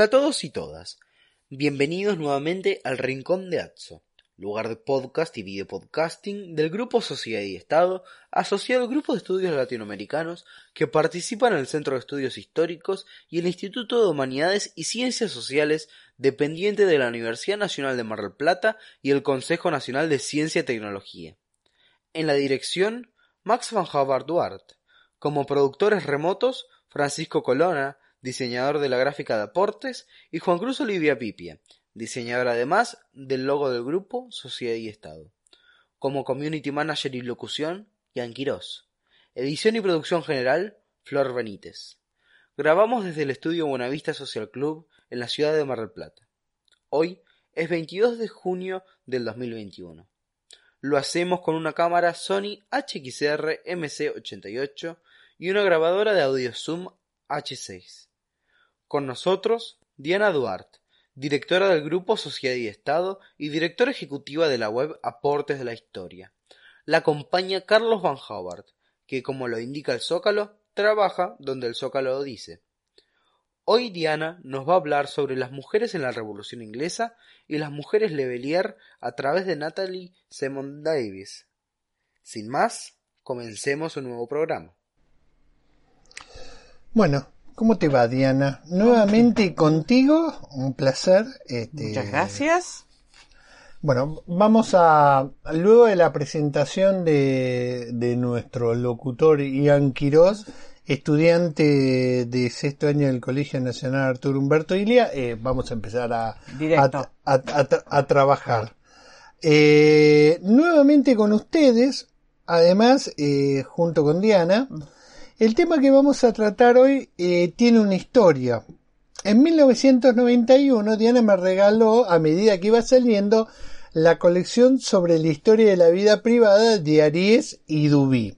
Hola a todos y todas. Bienvenidos nuevamente al Rincón de Atso, lugar de podcast y videopodcasting del Grupo Sociedad y Estado, asociado al Grupo de Estudios Latinoamericanos que participan en el Centro de Estudios Históricos y el Instituto de Humanidades y Ciencias Sociales dependiente de la Universidad Nacional de Mar del Plata y el Consejo Nacional de Ciencia y Tecnología. En la dirección, Max van Havard Duarte. Como productores remotos, Francisco Colona, diseñador de la gráfica de aportes, y Juan Cruz Olivia Pipia, diseñador además del logo del grupo Sociedad y Estado. Como community manager y locución, Ian Quirós. Edición y producción general, Flor Benítez. Grabamos desde el estudio Buenavista Social Club en la ciudad de Mar del Plata. Hoy es 22 de junio del 2021. Lo hacemos con una cámara Sony HXR MC88 y una grabadora de audio Zoom H6. Con nosotros, Diana Duarte, directora del Grupo Sociedad y Estado y directora ejecutiva de la web Aportes de la Historia. La acompaña Carlos Van Howard, que como lo indica el Zócalo, trabaja donde el Zócalo lo dice. Hoy Diana nos va a hablar sobre las mujeres en la Revolución Inglesa y las mujeres Levelier a través de Natalie Semon Davis. Sin más, comencemos un nuevo programa. Bueno, ¿Cómo te va, Diana? Nuevamente contigo, un placer. Este, Muchas gracias. Bueno, vamos a, luego de la presentación de, de nuestro locutor Ian Quiroz, estudiante de sexto año del Colegio Nacional Arturo Humberto Ilia, eh, vamos a empezar a, a, trabajar. Eh, nuevamente con ustedes, además, eh, junto con Diana. El tema que vamos a tratar hoy eh, tiene una historia. En 1991 Diana me regaló, a medida que iba saliendo, la colección sobre la historia de la vida privada de Aries y Dubí,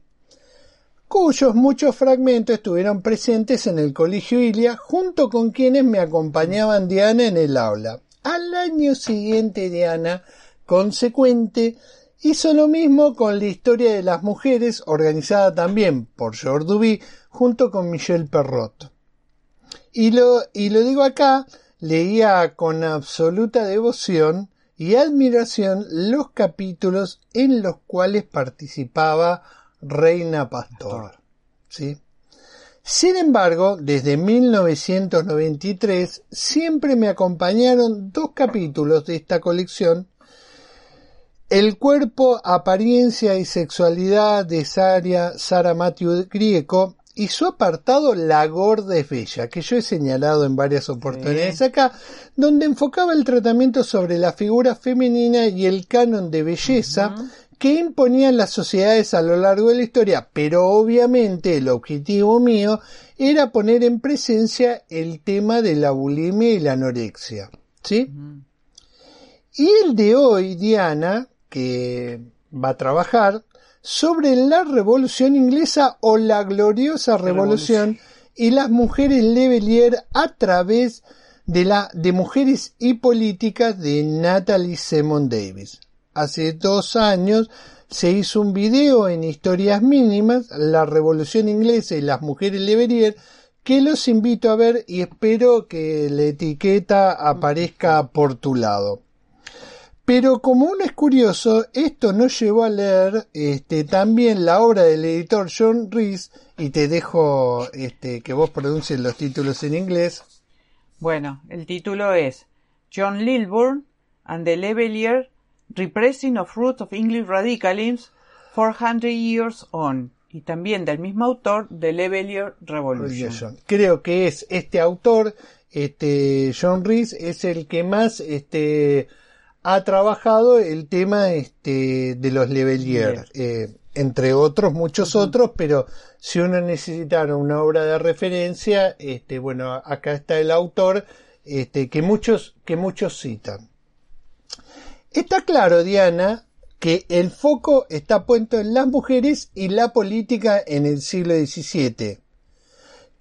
cuyos muchos fragmentos estuvieron presentes en el Colegio Ilia junto con quienes me acompañaban Diana en el aula. Al año siguiente Diana, consecuente, Hizo lo mismo con la historia de las mujeres, organizada también por George Duby, junto con Michel Perrot. Y lo, y lo digo acá, leía con absoluta devoción y admiración los capítulos en los cuales participaba Reina Pastor. ¿sí? Sin embargo, desde 1993 siempre me acompañaron dos capítulos de esta colección el cuerpo, apariencia y sexualidad de Sara, Sara Matthew Grieco y su apartado La Gorda es Bella, que yo he señalado en varias oportunidades acá, donde enfocaba el tratamiento sobre la figura femenina y el canon de belleza que imponían las sociedades a lo largo de la historia, pero obviamente el objetivo mío era poner en presencia el tema de la bulimia y la anorexia. ¿Sí? Y el de hoy, Diana, que va a trabajar sobre la revolución inglesa o la gloriosa revolución, y las mujeres Levelier a través de la de mujeres y políticas de Natalie Simon Davis. Hace dos años se hizo un video en Historias Mínimas, la revolución inglesa y las mujeres Levelier, que los invito a ver y espero que la etiqueta aparezca por tu lado. Pero como uno es curioso, esto nos llevó a leer este, también la obra del editor John Reese, y te dejo este, que vos pronuncies los títulos en inglés. Bueno, el título es John Lilburn and the Levelier Repressing of Roots of English Radicalism 400 Years On, y también del mismo autor de Levelier Revolution. Creo que es este autor, este John Reese, es el que más este ha trabajado el tema este de los Levelier, eh, entre otros muchos otros, pero si uno necesitara una obra de referencia, este bueno, acá está el autor este que muchos que muchos citan. Está claro, Diana, que el foco está puesto en las mujeres y la política en el siglo XVII,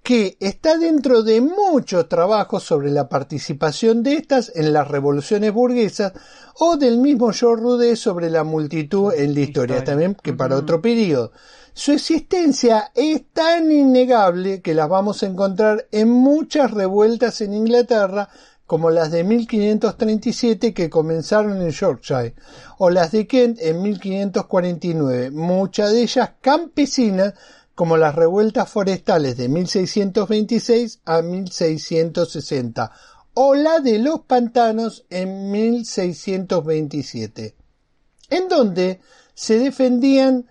que está dentro de muchos trabajos sobre la participación de estas en las revoluciones burguesas o del mismo George Rude sobre la multitud en la historia, también que para otro periodo. Su existencia es tan innegable que las vamos a encontrar en muchas revueltas en Inglaterra como las de 1537 que comenzaron en Yorkshire, o las de Kent en 1549, muchas de ellas campesinas, como las revueltas forestales de 1626 a 1660, o la de los pantanos en 1627, en donde se defendían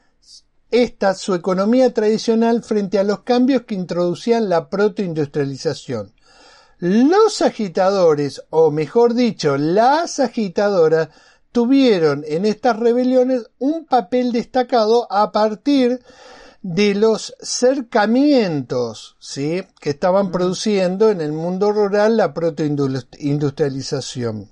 esta su economía tradicional frente a los cambios que introducían la protoindustrialización. Los agitadores, o mejor dicho, las agitadoras, tuvieron en estas rebeliones un papel destacado a partir de los cercamientos ¿sí? que estaban produciendo en el mundo rural la protoindustrialización.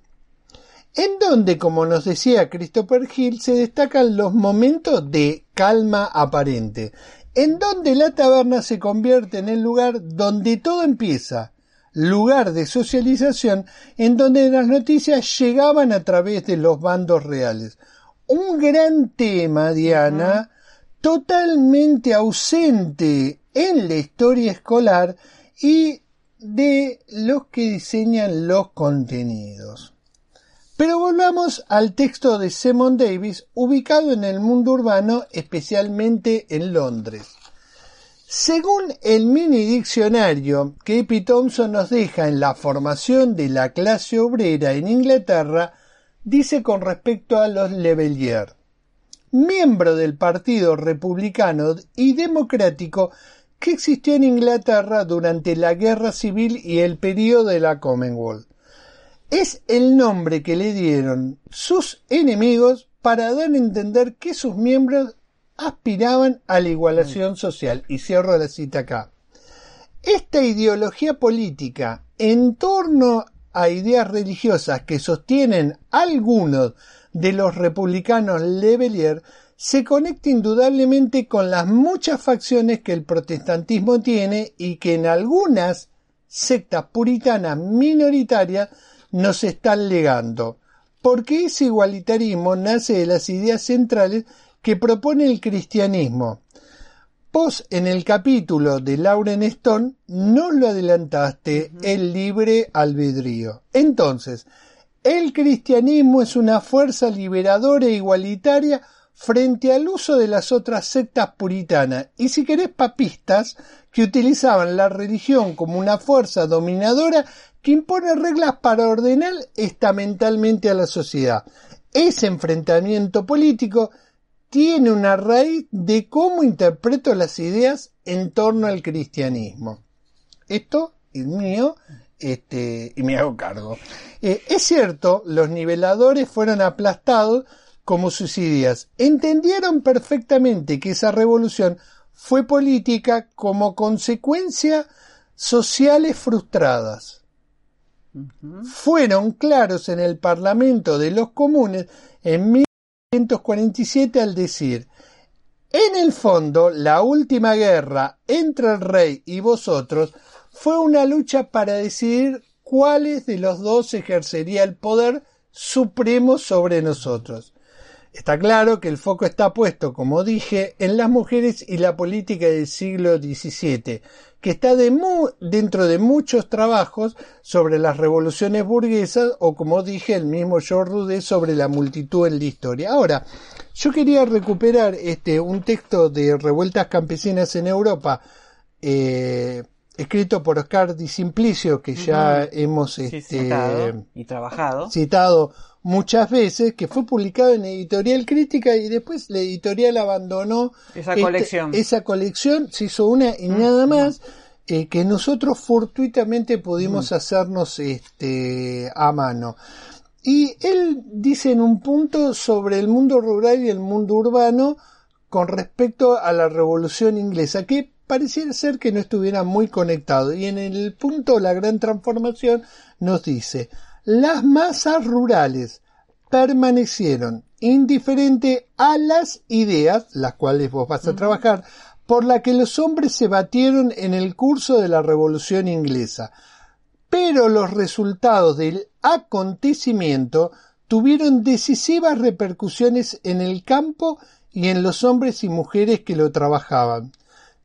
En donde, como nos decía Christopher Hill, se destacan los momentos de calma aparente, en donde la taberna se convierte en el lugar donde todo empieza, lugar de socialización en donde las noticias llegaban a través de los bandos reales. Un gran tema, Diana, totalmente ausente en la historia escolar y de los que diseñan los contenidos. Pero volvamos al texto de Simon Davis, ubicado en el mundo urbano, especialmente en Londres. Según el mini diccionario que Epi Thompson nos deja en la formación de la clase obrera en Inglaterra, dice con respecto a los Levelier, miembro del Partido Republicano y Democrático que existió en Inglaterra durante la Guerra Civil y el período de la Commonwealth. Es el nombre que le dieron sus enemigos para dar a entender que sus miembros aspiraban a la igualación social. Y cierro la cita acá. Esta ideología política en torno a ideas religiosas que sostienen algunos de los republicanos Levelier se conecta indudablemente con las muchas facciones que el protestantismo tiene y que en algunas sectas puritanas minoritarias nos están legando, porque ese igualitarismo nace de las ideas centrales que propone el cristianismo. Vos en el capítulo de Lauren Stone no lo adelantaste el libre albedrío. Entonces, el cristianismo es una fuerza liberadora e igualitaria frente al uso de las otras sectas puritanas y si querés papistas que utilizaban la religión como una fuerza dominadora que impone reglas para ordenar estamentalmente a la sociedad. Ese enfrentamiento político tiene una raíz de cómo interpreto las ideas en torno al cristianismo. Esto es mío este, y me hago cargo. Eh, es cierto, los niveladores fueron aplastados como sus ideas. Entendieron perfectamente que esa revolución fue política como consecuencia sociales frustradas. Fueron claros en el Parlamento de los Comunes en 1947 al decir en el fondo, la última guerra entre el rey y vosotros fue una lucha para decidir cuáles de los dos ejercería el poder supremo sobre nosotros. Está claro que el foco está puesto, como dije, en las mujeres y la política del siglo XVII, que está dentro de muchos trabajos sobre las revoluciones burguesas o, como dije, el mismo George Rude sobre la multitud en la historia. Ahora, yo quería recuperar este un texto de revueltas campesinas en Europa, eh, escrito por Oscar Di Simplicio, que ya hemos este, citado y trabajado. citado muchas veces, que fue publicado en Editorial Crítica y después la editorial abandonó Esa este- colección. esa colección, se hizo una y nada más, eh, que nosotros fortuitamente pudimos hacernos este, a mano. Y él dice en un punto sobre el mundo rural y el mundo urbano con respecto a la revolución inglesa, que pareciera ser que no estuviera muy conectado. Y en el punto La Gran Transformación nos dice, las masas rurales permanecieron indiferentes a las ideas, las cuales vos vas a trabajar, por la que los hombres se batieron en el curso de la revolución inglesa pero los resultados del acontecimiento tuvieron decisivas repercusiones en el campo y en los hombres y mujeres que lo trabajaban.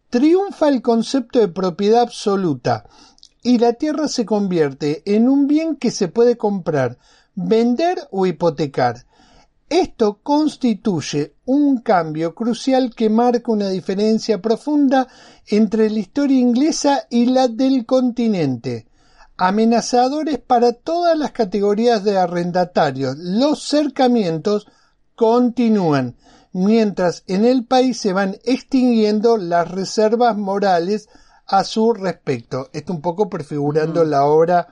Triunfa el concepto de propiedad absoluta y la tierra se convierte en un bien que se puede comprar, vender o hipotecar. Esto constituye un cambio crucial que marca una diferencia profunda entre la historia inglesa y la del continente amenazadores para todas las categorías de arrendatarios. Los cercamientos continúan, mientras en el país se van extinguiendo las reservas morales a su respecto. Esto un poco prefigurando la obra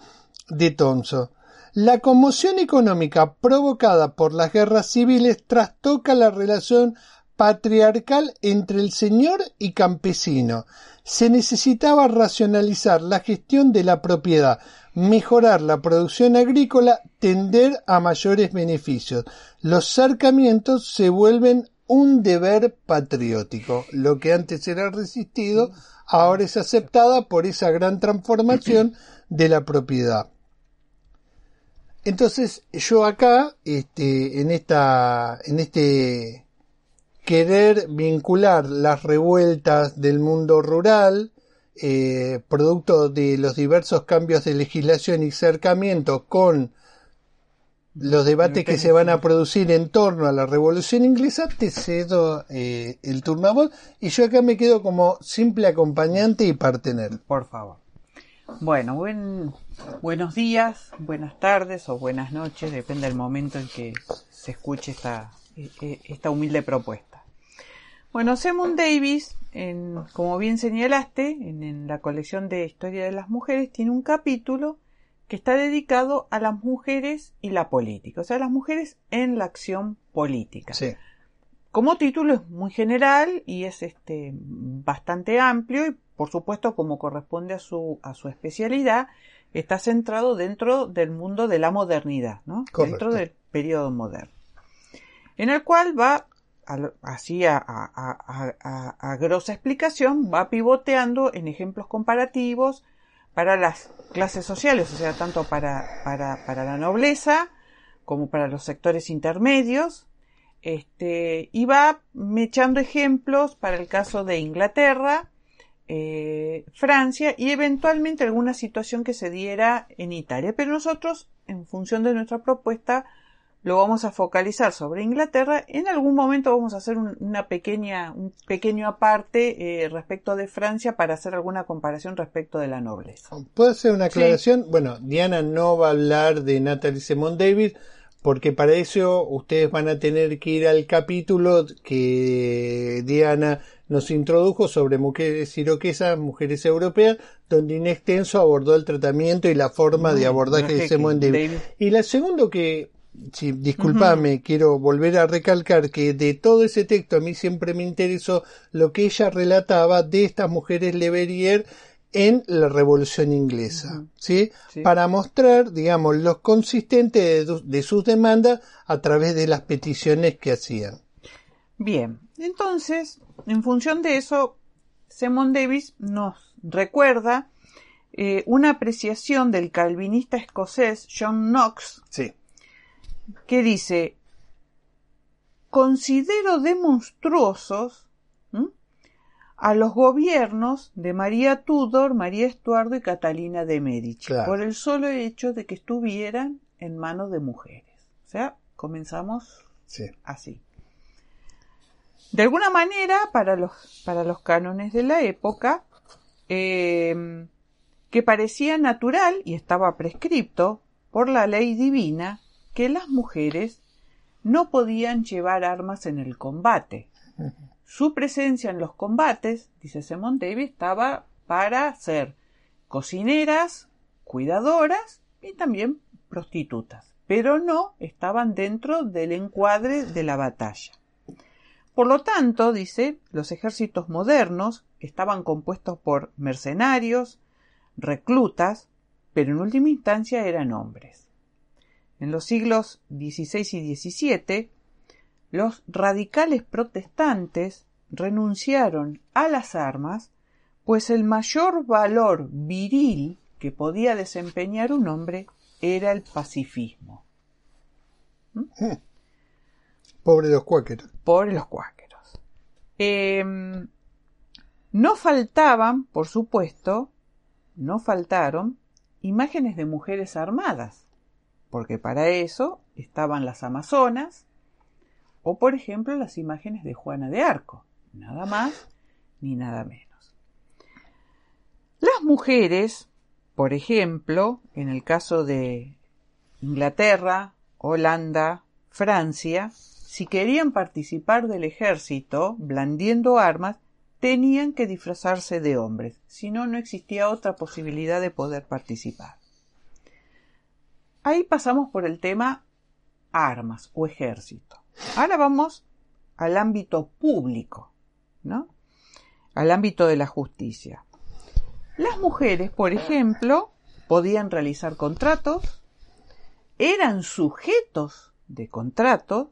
de Tonso. La conmoción económica provocada por las guerras civiles trastoca la relación patriarcal entre el señor y campesino. Se necesitaba racionalizar la gestión de la propiedad, mejorar la producción agrícola, tender a mayores beneficios. Los cercamientos se vuelven un deber patriótico. Lo que antes era resistido, ahora es aceptada por esa gran transformación de la propiedad. Entonces, yo acá, este, en esta, en este querer vincular las revueltas del mundo rural, eh, producto de los diversos cambios de legislación y cercamiento con los debates que se van a producir en torno a la revolución inglesa, te cedo eh, el turno a vos y yo acá me quedo como simple acompañante y partener. Por favor. Bueno, buen, buenos días, buenas tardes o buenas noches, depende del momento en que se escuche esta, e- e- esta humilde propuesta. Bueno, Simon Davis, en, como bien señalaste, en, en la colección de Historia de las Mujeres, tiene un capítulo que está dedicado a las mujeres y la política, o sea, las mujeres en la acción política. Sí. Como título es muy general y es este bastante amplio y por supuesto como corresponde a su a su especialidad está centrado dentro del mundo de la modernidad, ¿no? Dentro del periodo moderno. En el cual va así a, a- a- a- a grosa explicación va pivoteando en ejemplos comparativos para las clases sociales, o sea, tanto para, para, para la nobleza como para los sectores intermedios, este, y va echando ejemplos para el caso de Inglaterra, eh, Francia y eventualmente alguna situación que se diera en Italia. Pero nosotros, en función de nuestra propuesta, lo vamos a focalizar sobre Inglaterra. En algún momento vamos a hacer un, una pequeña, un pequeño aparte eh, respecto de Francia para hacer alguna comparación respecto de la nobleza. ¿Puedo hacer una aclaración? Bueno, Diana no va a hablar de Natalie Simon Davis porque para eso ustedes van a tener que ir al capítulo que Diana nos introdujo sobre mujeres iroquesas, mujeres europeas, donde en extenso abordó el tratamiento y la forma de Mm, abordaje no de es que- Simon Davis. Davis- Y la segundo que, si, disculpame, quiero volver a recalcar que de todo ese texto a mí siempre me interesó lo que ella relataba de estas mujeres Leverrier en la Revolución Inglesa, ¿sí? Sí. Para mostrar, digamos, lo consistente de, du- de sus demandas a través de las peticiones que hacían. Bien, entonces, en función de eso, Simon Davis nos recuerda eh, una apreciación del calvinista escocés John Knox Sí. Que dice, considero de monstruosos ¿m? a los gobiernos de María Tudor, María Estuardo y Catalina de Medici, Claro. por el solo hecho de que estuvieran en manos de mujeres. O sea, comenzamos Sí. así. De alguna manera, para los, para los cánones de la época, eh, que parecía natural y estaba prescripto por la ley divina que las mujeres no podían llevar armas en el combate. Su presencia en los combates, dice Simon Davis, estaba para ser cocineras, cuidadoras y también prostitutas, pero no estaban dentro del encuadre de la batalla. Por lo tanto, dice, los ejércitos modernos estaban compuestos por mercenarios, reclutas, pero en última instancia eran hombres. En los siglos XVI y XVII, los radicales protestantes renunciaron a las armas, pues el mayor valor viril que podía desempeñar un hombre era el pacifismo. ¿Mm? Pobre los cuáqueros. Pobre los cuáqueros. Em, no faltaban, por supuesto, no faltaron imágenes de mujeres armadas, porque para eso estaban las amazonas o, por ejemplo, las imágenes de Juana de Arco, nada más ni nada menos. Las mujeres, por ejemplo, en el caso de Inglaterra, Holanda, Francia, si querían participar del ejército blandiendo armas, tenían que disfrazarse de hombres, si no, no existía otra posibilidad de poder participar. Ahí pasamos por el tema armas o ejército. Ahora vamos al ámbito público, ¿no? Al ámbito de la justicia. Las mujeres, por ejemplo, podían realizar contratos, eran sujetos de contratos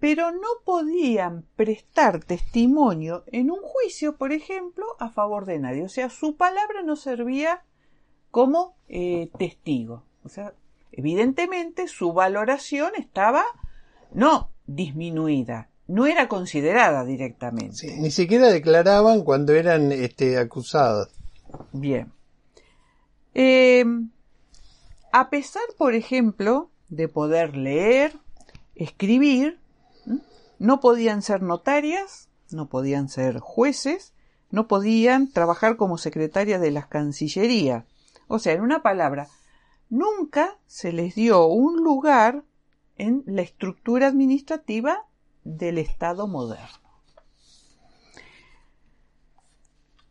pero no podían prestar testimonio en un juicio, por ejemplo, a favor de nadie. O sea, su palabra no servía como eh, testigo. O sea, evidentemente su valoración estaba no disminuida, no era considerada directamente. ni siquiera declaraban cuando eran este, acusados. Bien. Eh, a pesar, por ejemplo, de poder leer, escribir, no podían ser notarias, no podían ser jueces, no podían trabajar como secretarias de las cancillerías. O sea, en una palabra, nunca se les dio un lugar en la estructura administrativa del Estado moderno.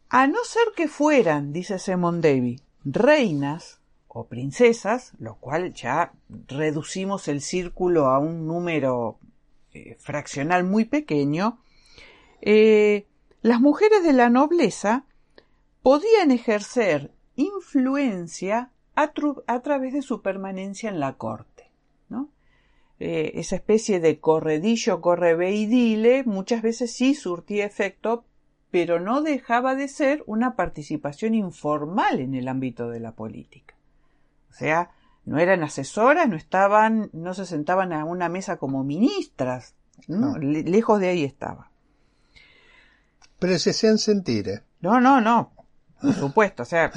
A no ser que fueran, dice Simon Davy, reinas o princesas, lo cual ya reducimos el círculo a un número eh, fraccional muy pequeño, eh, las mujeres de la nobleza podían ejercer influencia a, través de su permanencia en la corte. ¿no? Eh, esa especie de corredillo, corre y dile, muchas veces sí surtía efecto, pero no dejaba de ser una participación informal en el ámbito de la política. O sea, no eran asesoras, no estaban, no se sentaban a una mesa como ministras, lejos de ahí estaba. Pero se hacían sentir. ¿eh? No, no, no, por supuesto, o sea,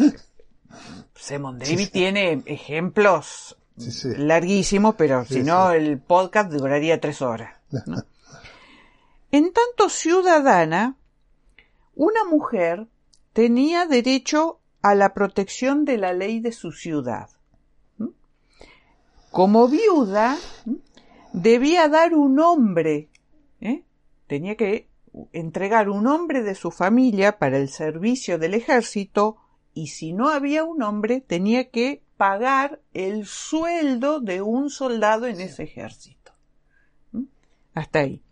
Simon David tiene ejemplos larguísimos, pero si no el podcast duraría tres horas. En tanto ciudadana, una mujer tenía derecho a la protección de la ley de su ciudad. Como viuda, debía dar un nombre, ¿eh? tenía que entregar un hombre de su familia para el servicio del ejército y si no había un hombre tenía que pagar el sueldo de un soldado en ese ejército. ¿Mm? Hasta ahí.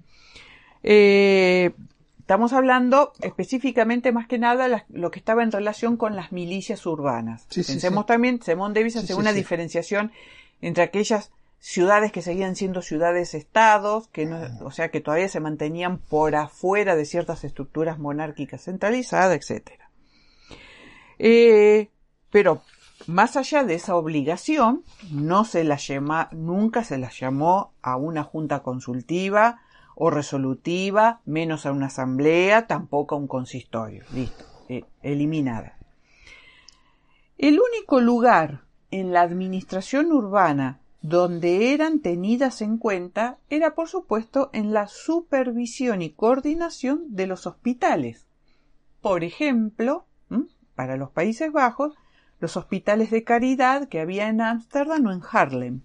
Eh, estamos hablando específicamente más que nada lo que estaba en relación con las milicias urbanas. Pensemos también, Simón Davis hace una diferenciación entre aquellas ciudades que seguían siendo ciudades-estados, que no, o sea, que todavía se mantenían por afuera de ciertas estructuras monárquicas centralizadas, etc. Eh, pero más allá de esa obligación, no se la llama, nunca se la llamó a una junta consultiva o resolutiva, menos a una asamblea, tampoco a un consistorio. Listo, eh, eliminada. El único lugar en la administración urbana donde eran tenidas en cuenta era por supuesto en la supervisión y coordinación de los hospitales. Por ejemplo, para los Países Bajos, los hospitales de caridad que había en Ámsterdam o en Harlem.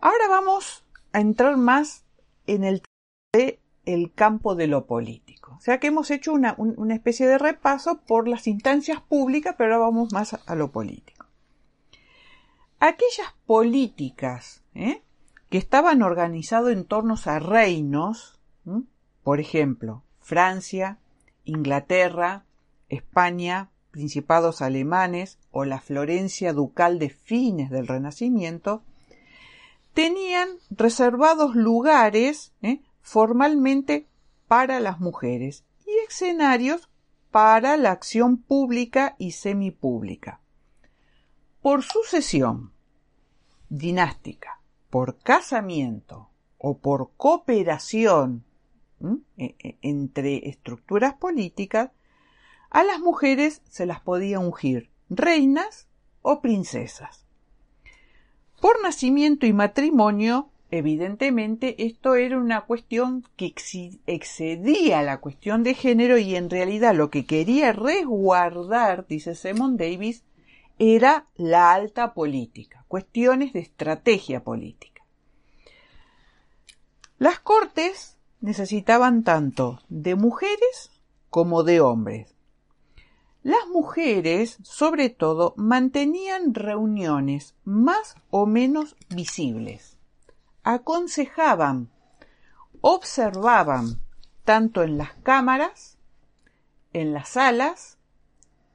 Ahora vamos a entrar más en el, el campo de lo político. O sea que hemos hecho una, una especie de repaso por las instancias públicas, pero ahora vamos más a, lo político. Aquellas políticas ¿eh? que estaban organizadas en torno a reinos, por ejemplo, Francia, Inglaterra, España, principados alemanes o la Florencia ducal de fines del Renacimiento, tenían reservados lugares ¿eh? formalmente para las mujeres y escenarios para la acción pública y semipública. Por sucesión dinástica, por casamiento o por cooperación e, e, entre estructuras políticas, a las mujeres se las podía ungir reinas o princesas. Por nacimiento y matrimonio, evidentemente esto era una cuestión que excedía la cuestión de género y en realidad lo que quería resguardar, dice Simon Davis, era la alta política, cuestiones de estrategia política. Las cortes necesitaban tanto de mujeres como de hombres. Las mujeres, sobre todo, mantenían reuniones más o menos visibles. Aconsejaban, observaban, tanto en las cámaras, en las salas,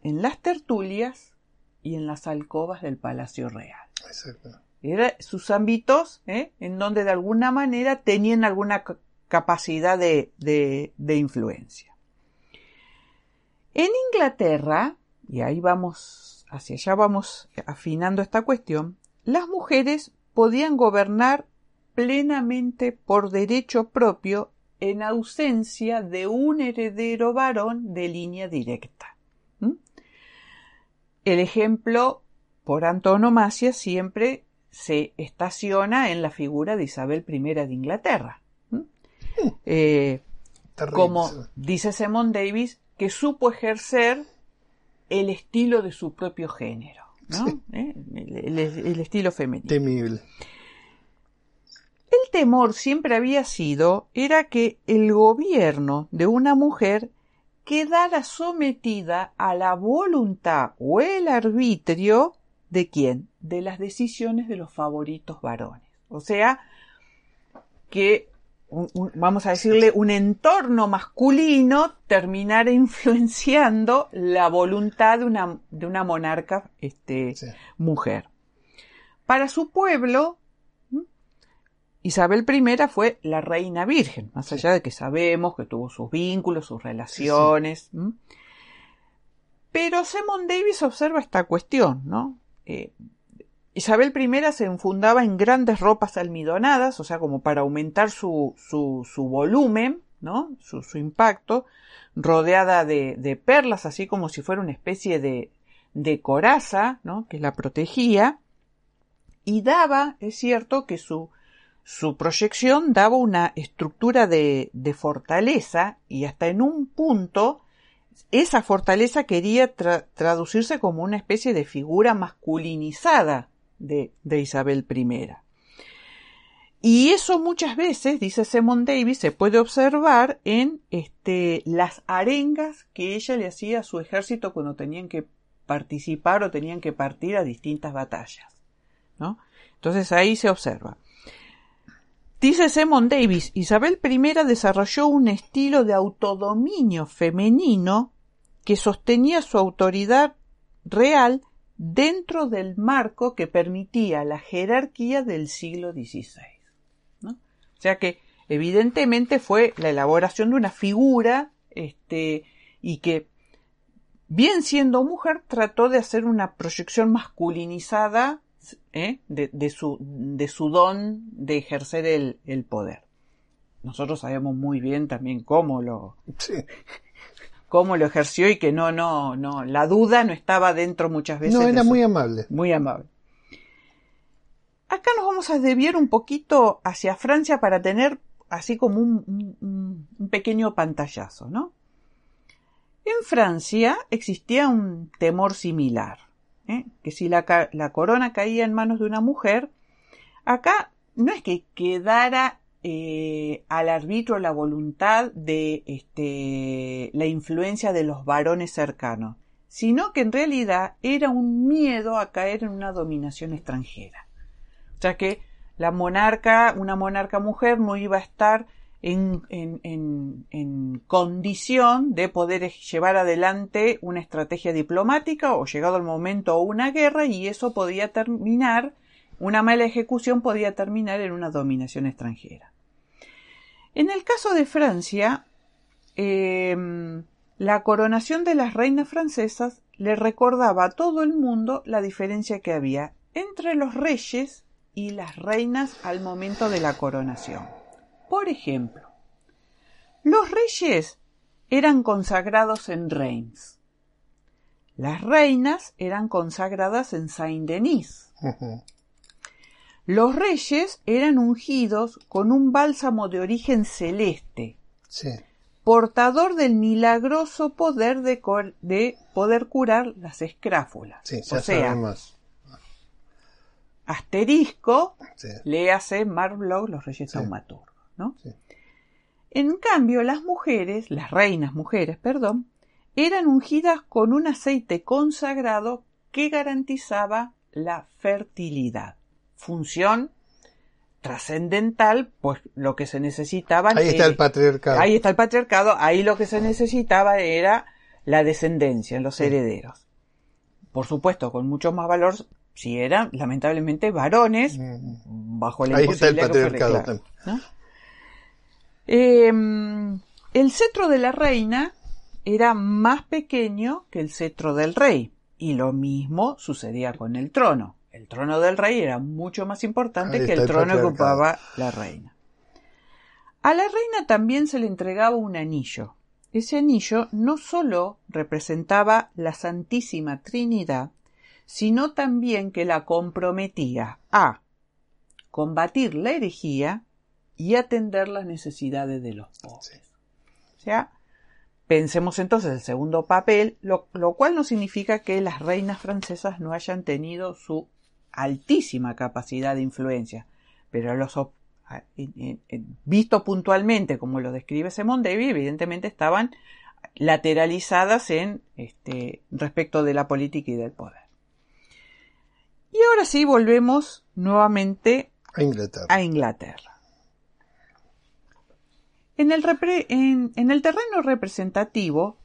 en las tertulias y en las alcobas del Palacio Real. Exacto. Eran sus ámbitos ¿eh? en donde de alguna manera tenían alguna capacidad de, de influencia. En Inglaterra, y ahí vamos, hacia allá vamos afinando esta cuestión, las mujeres podían gobernar plenamente por derecho propio en ausencia de un heredero varón de línea directa. El ejemplo por antonomasia siempre se estaciona en la figura de Isabel I de Inglaterra. Eh, como dice Simon Davis, que supo ejercer el estilo de su propio género, ¿Eh? el, estilo femenino. Temible. El temor siempre había sido era que el gobierno de una mujer quedara sometida a la voluntad o el arbitrio de quién? De las decisiones de los favoritos varones. O sea, que vamos a decirle, un entorno masculino terminara influenciando la voluntad de una, de una monarca este, mujer. Para su pueblo, Isabel I fue la reina virgen, más allá de que sabemos que tuvo sus vínculos, sus relaciones. Pero Simon Davis observa esta cuestión, ¿no? Eh, Isabel I se enfundaba en grandes ropas almidonadas, o sea, como para aumentar su, su, su volumen, ¿no? Su, su impacto, rodeada de, de, perlas, así como si fuera una especie de, de coraza, ¿no? Que la protegía. Y daba, es cierto, que su, su proyección daba una estructura de, de fortaleza y hasta en un punto esa fortaleza quería traducirse como una especie de figura masculinizada de, Isabel I. Y eso muchas veces, dice Simon Davis, se puede observar en este, las arengas que ella le hacía a su ejército cuando tenían que participar o tenían que partir a distintas batallas. ¿no? Entonces ahí se observa. Dice Simon Davis, Isabel I desarrolló un estilo de autodominio femenino que sostenía su autoridad real dentro del marco que permitía la jerarquía del siglo XVI. O sea que evidentemente fue la elaboración de una figura este, y que bien siendo mujer trató de hacer una proyección masculinizada ¿eh? de, su, don de ejercer el, el, poder. Nosotros sabemos muy bien también cómo lo, cómo lo ejerció y que no, no, no, la duda no estaba dentro muchas veces. No, era muy amable. Muy amable. Acá nos vamos a desviar un poquito hacia Francia para tener así como un, pequeño pantallazo, ¿no? En Francia existía un temor similar, ¿eh? que si la, la corona caía en manos de una mujer, acá no es que quedara eh, al arbitro la voluntad de este, la influencia de los varones cercanos, sino que en realidad era un miedo a caer en una dominación extranjera. O sea que la monarca, una monarca mujer, no iba a estar en, en, condición de poder llevar adelante una estrategia diplomática o llegado el momento una guerra y eso podía terminar, una mala ejecución podía terminar en una dominación extranjera. En el caso de Francia, em, la coronación de las reinas francesas le recordaba a todo el mundo la diferencia que había entre los reyes y las reinas al momento de la coronación. Por ejemplo, los reyes eran consagrados en Reims. Las reinas eran consagradas en Saint-Denis. Los reyes eran ungidos con un bálsamo de origen celeste, portador del milagroso poder de, poder curar las escráfulas. o sea, asterisco, le hace Marblog los reyes taumaturgos. En cambio, las mujeres, las reinas mujeres, perdón, eran ungidas con un aceite consagrado que garantizaba la fertilidad. Función trascendental, pues lo que se necesitaba. Ahí está el patriarcado. Ahí está el patriarcado, ahí lo que se necesitaba era la descendencia, los herederos. Por supuesto, con mucho más valor si eran, lamentablemente, varones, mm. bajo la Ahí está el patriarcado. Em, el cetro de la reina era más pequeño que el cetro del rey, y lo mismo sucedía con el trono. El trono del rey era mucho más importante que el, trono que ocupaba la reina. A la reina también se le entregaba un anillo. Ese anillo no sólo representaba la Santísima Trinidad, sino también que la comprometía a combatir la herejía y atender las necesidades de los pobres. O sea, pensemos entonces el segundo papel, lo, cual no significa que las reinas francesas no hayan tenido su altísima capacidad de influencia, pero los visto puntualmente como lo describe Simon Davy, evidentemente estaban lateralizadas en este, respecto de la política y del poder. Y ahora sí volvemos nuevamente a Inglaterra. En el, en el terreno representativo,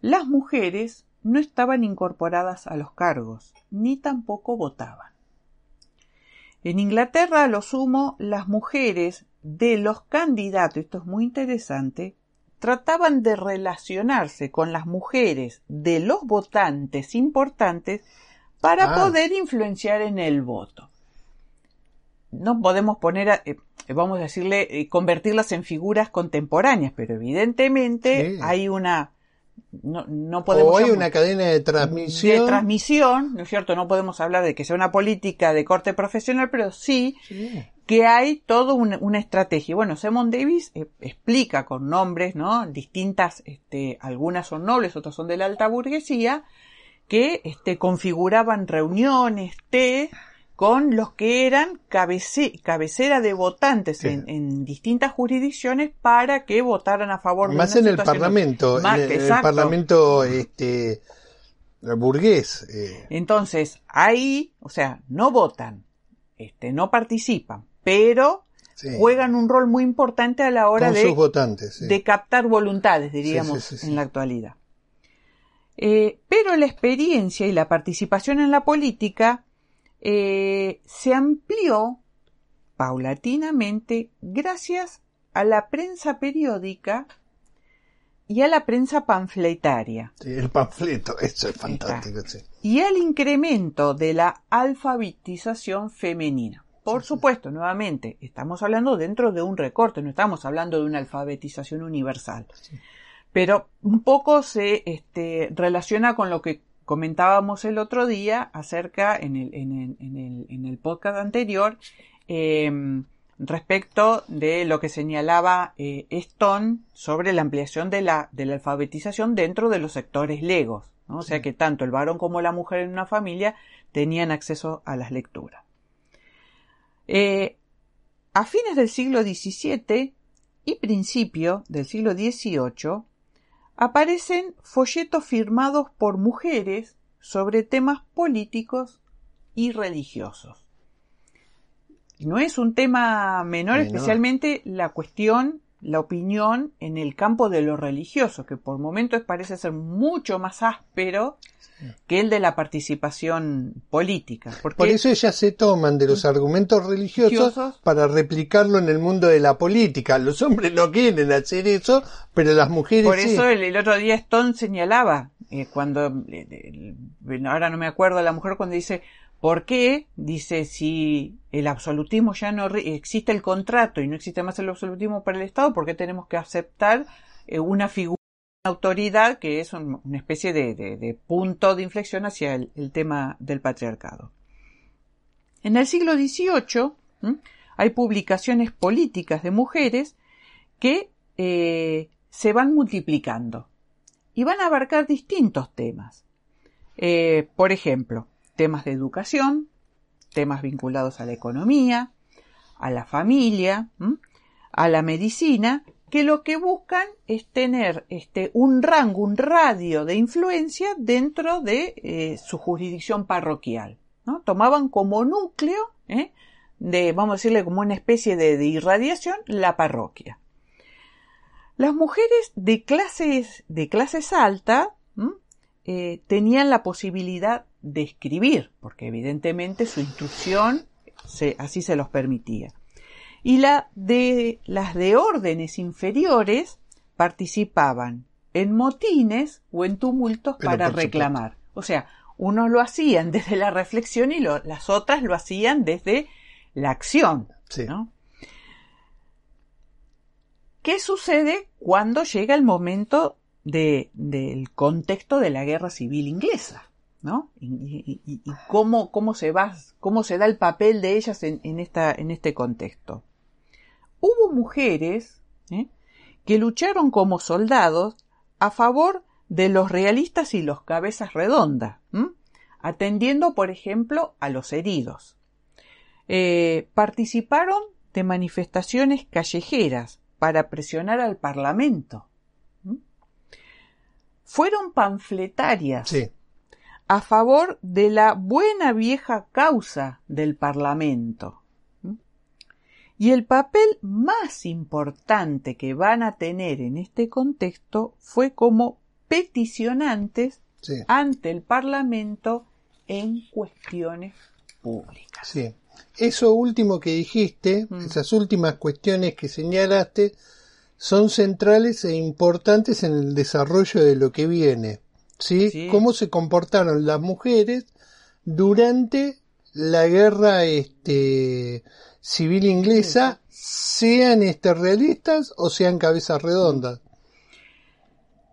las mujeres no estaban incorporadas a los cargos, ni tampoco votaban. En Inglaterra, a lo sumo, las mujeres de los candidatos, esto es muy interesante, trataban de relacionarse con las mujeres de los votantes importantes para ah. poder influenciar en el voto. No podemos poner, eh, vamos a decirle, eh, convertirlas en figuras contemporáneas, pero evidentemente hay una, no, no podemos. O hay una cadena de transmisión. De transmisión, ¿no es cierto? No podemos hablar de que sea una política de corte profesional, pero sí, que hay toda una, estrategia. Bueno, Simon Davis eh, explica con nombres, ¿no? Distintas, este, algunas son nobles, otras son de la alta burguesía, que este, configuraban reuniones, té, con los que eran cabecera de votantes en, distintas jurisdicciones para que votaran a favor de Más en el Parlamento, en el, Parlamento este, burgués. Eh. Entonces, ahí, o sea, no votan, este, no participan, pero juegan un rol muy importante a la hora de, de captar voluntades, diríamos, en la actualidad. Eh, pero la experiencia y la participación en la política eh, se amplió paulatinamente gracias a la prensa periódica y a la prensa panfletaria. Sí, el panfleto, eso es fantástico. Y al incremento de la alfabetización femenina. Por supuesto, nuevamente, estamos hablando dentro de un recorte, no estamos hablando de una alfabetización universal pero un poco se este, relaciona con lo que comentábamos el otro día acerca en el, en el, en el, en el podcast anterior em, respecto de lo que señalaba eh, Stone sobre la ampliación de la, de la alfabetización dentro de los sectores legos. ¿no? O sea que tanto el varón como la mujer en una familia tenían acceso a las lecturas. Eh, a fines del siglo XVII y principio del siglo XVIII aparecen folletos firmados por mujeres sobre temas políticos y religiosos. No es un tema menor, Menor. especialmente la cuestión, la opinión en el campo de lo religioso, que por momentos parece ser mucho más áspero que el de la participación política. Porque Por eso ellas se toman de los argumentos religiosos Religiosos. para replicarlo en el mundo de la política. Los hombres no quieren hacer eso, pero las mujeres Por sí. eso el, el otro día Stone señalaba, eh, cuando, eh, eh, ahora no me acuerdo la mujer cuando dice, ¿por qué? Dice, si el absolutismo ya no existe el contrato y no existe más el absolutismo para el Estado, ¿por qué tenemos que aceptar eh, una figura, una autoridad que es un- una especie de, de- punto de inflexión hacia el, tema del patriarcado? En el siglo XVIII hay publicaciones políticas de mujeres que eh, se van multiplicando y van a abarcar distintos temas. Eh, por ejemplo, temas de educación, temas vinculados a la economía, a la familia, a la medicina, que lo que buscan es tener este, un rango, un radio de influencia dentro de eh, su jurisdicción parroquial. ¿no? Tomaban como núcleo, ¿eh? de, vamos a decirle, como una especie de, de irradiación, la parroquia. Las mujeres de clases, de clases altas. Eh, tenían la posibilidad de escribir, porque evidentemente su instrucción se- así se los permitía. Y la de, las de órdenes inferiores participaban en motines o en tumultos Pero para reclamar. O sea, unos lo hacían desde la reflexión y lo- las otras lo hacían desde la acción. Sí. ¿no? ¿Qué sucede cuando llega el momento de- del contexto de la guerra civil inglesa? ¿no? Y, cómo, cómo se cómo se da el papel de ellas en, esta, en este contexto. Hubo mujeres ¿eh? que lucharon como soldados a favor de los realistas y los cabezas redondas, atendiendo, por ejemplo, a los heridos. Eh, participaron de manifestaciones callejeras para presionar al Parlamento. Fueron panfletarias Sí. a favor de la buena vieja causa del Parlamento. Y el papel más importante que van a tener en este contexto fue como peticionantes Sí. ante el Parlamento en cuestiones públicas. Sí. Eso último que dijiste, Mm. esas últimas cuestiones que señalaste, son centrales e importantes en el desarrollo de lo que viene. ¿Sí? Sí. Cómo se comportaron las mujeres durante la guerra este, civil inglesa, sean este, realistas o sean cabezas redondas.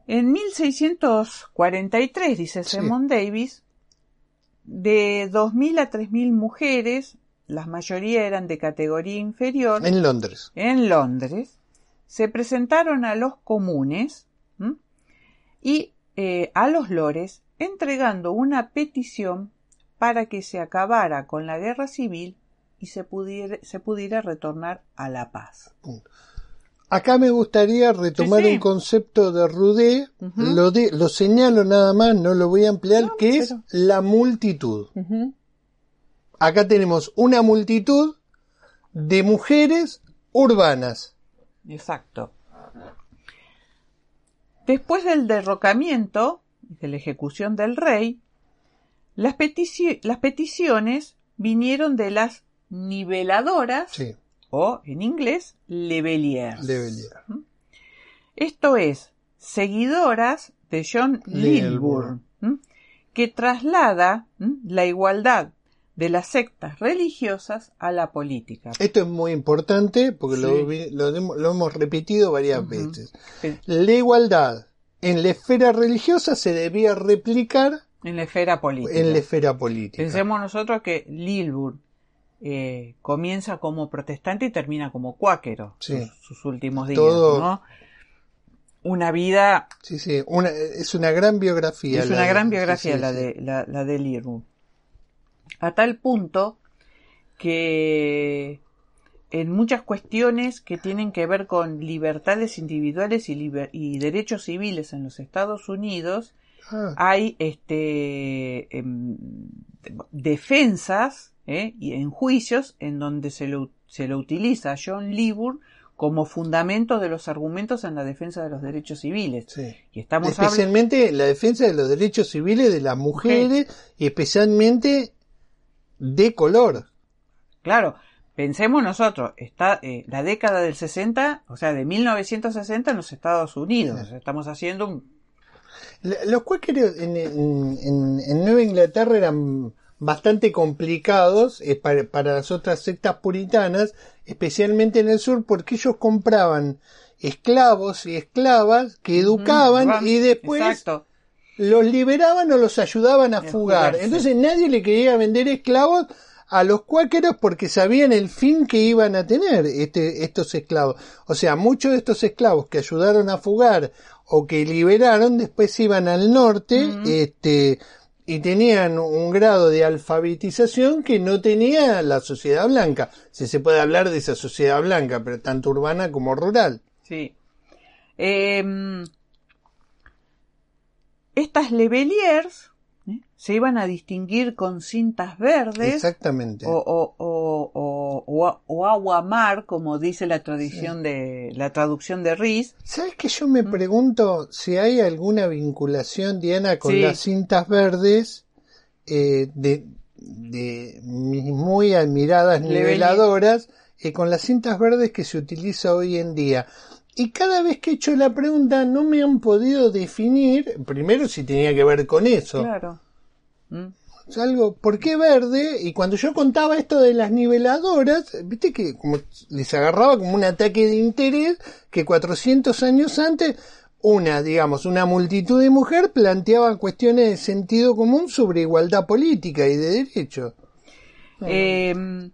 En 1643, dice Sí. Simon Davis, de 2.000 a 3.000 mujeres, la mayoría eran de categoría inferior, En Londres. en Londres, se presentaron a los comunes ¿m? y eh, a los lores entregando una petición para que se acabara con la guerra civil y se pudiera, se pudiera retornar a la paz. Acá me gustaría retomar Sí, sí. un concepto de Rudé, lo, de, lo señalo nada más, no lo voy a ampliar, No, que es la multitud. Acá tenemos una multitud de mujeres urbanas. Exacto. Después del derrocamiento, de la ejecución del rey, las, petici- las peticiones vinieron de las niveladoras, Sí, o en inglés, leveliers. Levelier. Esto es, seguidoras de John Lilburn, ¿m? que traslada ¿m? la igualdad de las sectas religiosas a la política. Esto es muy importante porque lo, Sí. vi- lo hemos- lo hemos repetido varias veces. La igualdad en la esfera religiosa se debía replicar En la esfera política. en la esfera política. Pensemos nosotros que Lilburn eh, comienza como protestante y termina como cuáquero Sí. sus, sus últimos días, Todo- ¿no? Una vida, Sí, sí, una- es una gran biografía. es la una gran biografía la. De, la, la de Lilburn. A tal punto que en muchas cuestiones que tienen que ver con libertades individuales y, y derechos civiles en los Estados Unidos, ah. hay este, em, defensas ¿eh? y en juicios en donde se lo, se lo utiliza a John Lieber como fundamento de los argumentos en la defensa de los derechos civiles. Y estamos especialmente la defensa de los derechos civiles de las mujeres y especialmente de color. Claro, pensemos nosotros, está eh, la década del 60, o sea, de 1960 en los Estados Unidos. Estamos haciendo un... Los cuáqueros en, en, Nueva Inglaterra eran bastante complicados eh, para, las otras sectas puritanas, especialmente en el sur, porque ellos compraban esclavos y esclavas que educaban y después los liberaban o los ayudaban a fugar. Entonces nadie le quería vender esclavos a los cuáqueros porque sabían el fin que iban a tener este, estos esclavos. O sea, muchos de estos esclavos que ayudaron a fugar o que liberaron después iban al norte, este, y tenían un grado de alfabetización que no tenía la sociedad blanca. Si se puede hablar de esa sociedad blanca, pero tanto urbana como rural. Sí. Em, estas leveliers ¿eh? se iban a distinguir con cintas verdes. Exactamente. O, o, o, o agua mar, como dice la tradición de la traducción de Riz. ¿Sabes que yo me mm. pregunto si hay alguna vinculación, Diana, con las cintas verdes eh, de, de mis muy admiradas niveladoras y eh, con las cintas verdes que se utiliza hoy en día? Y cada vez que he hecho la pregunta no me han podido definir, primero si tenía que ver con eso. Claro. ¿Mm? algo, ¿por qué verde? Y cuando yo contaba esto de las niveladoras, viste que como les agarraba como un ataque de interés que 400 años antes una, digamos, una multitud de mujeres planteaban cuestiones de sentido común sobre igualdad política y de derecho. Em,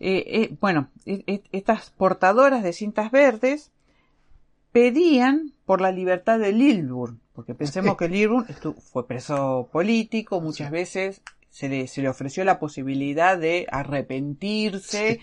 eh, eh, bueno, e, e, estas portadoras de cintas verdes pedían por la libertad de Lilburn, porque pensemos que Lilburn fue preso político, muchas veces se le, se le ofreció la posibilidad de arrepentirse,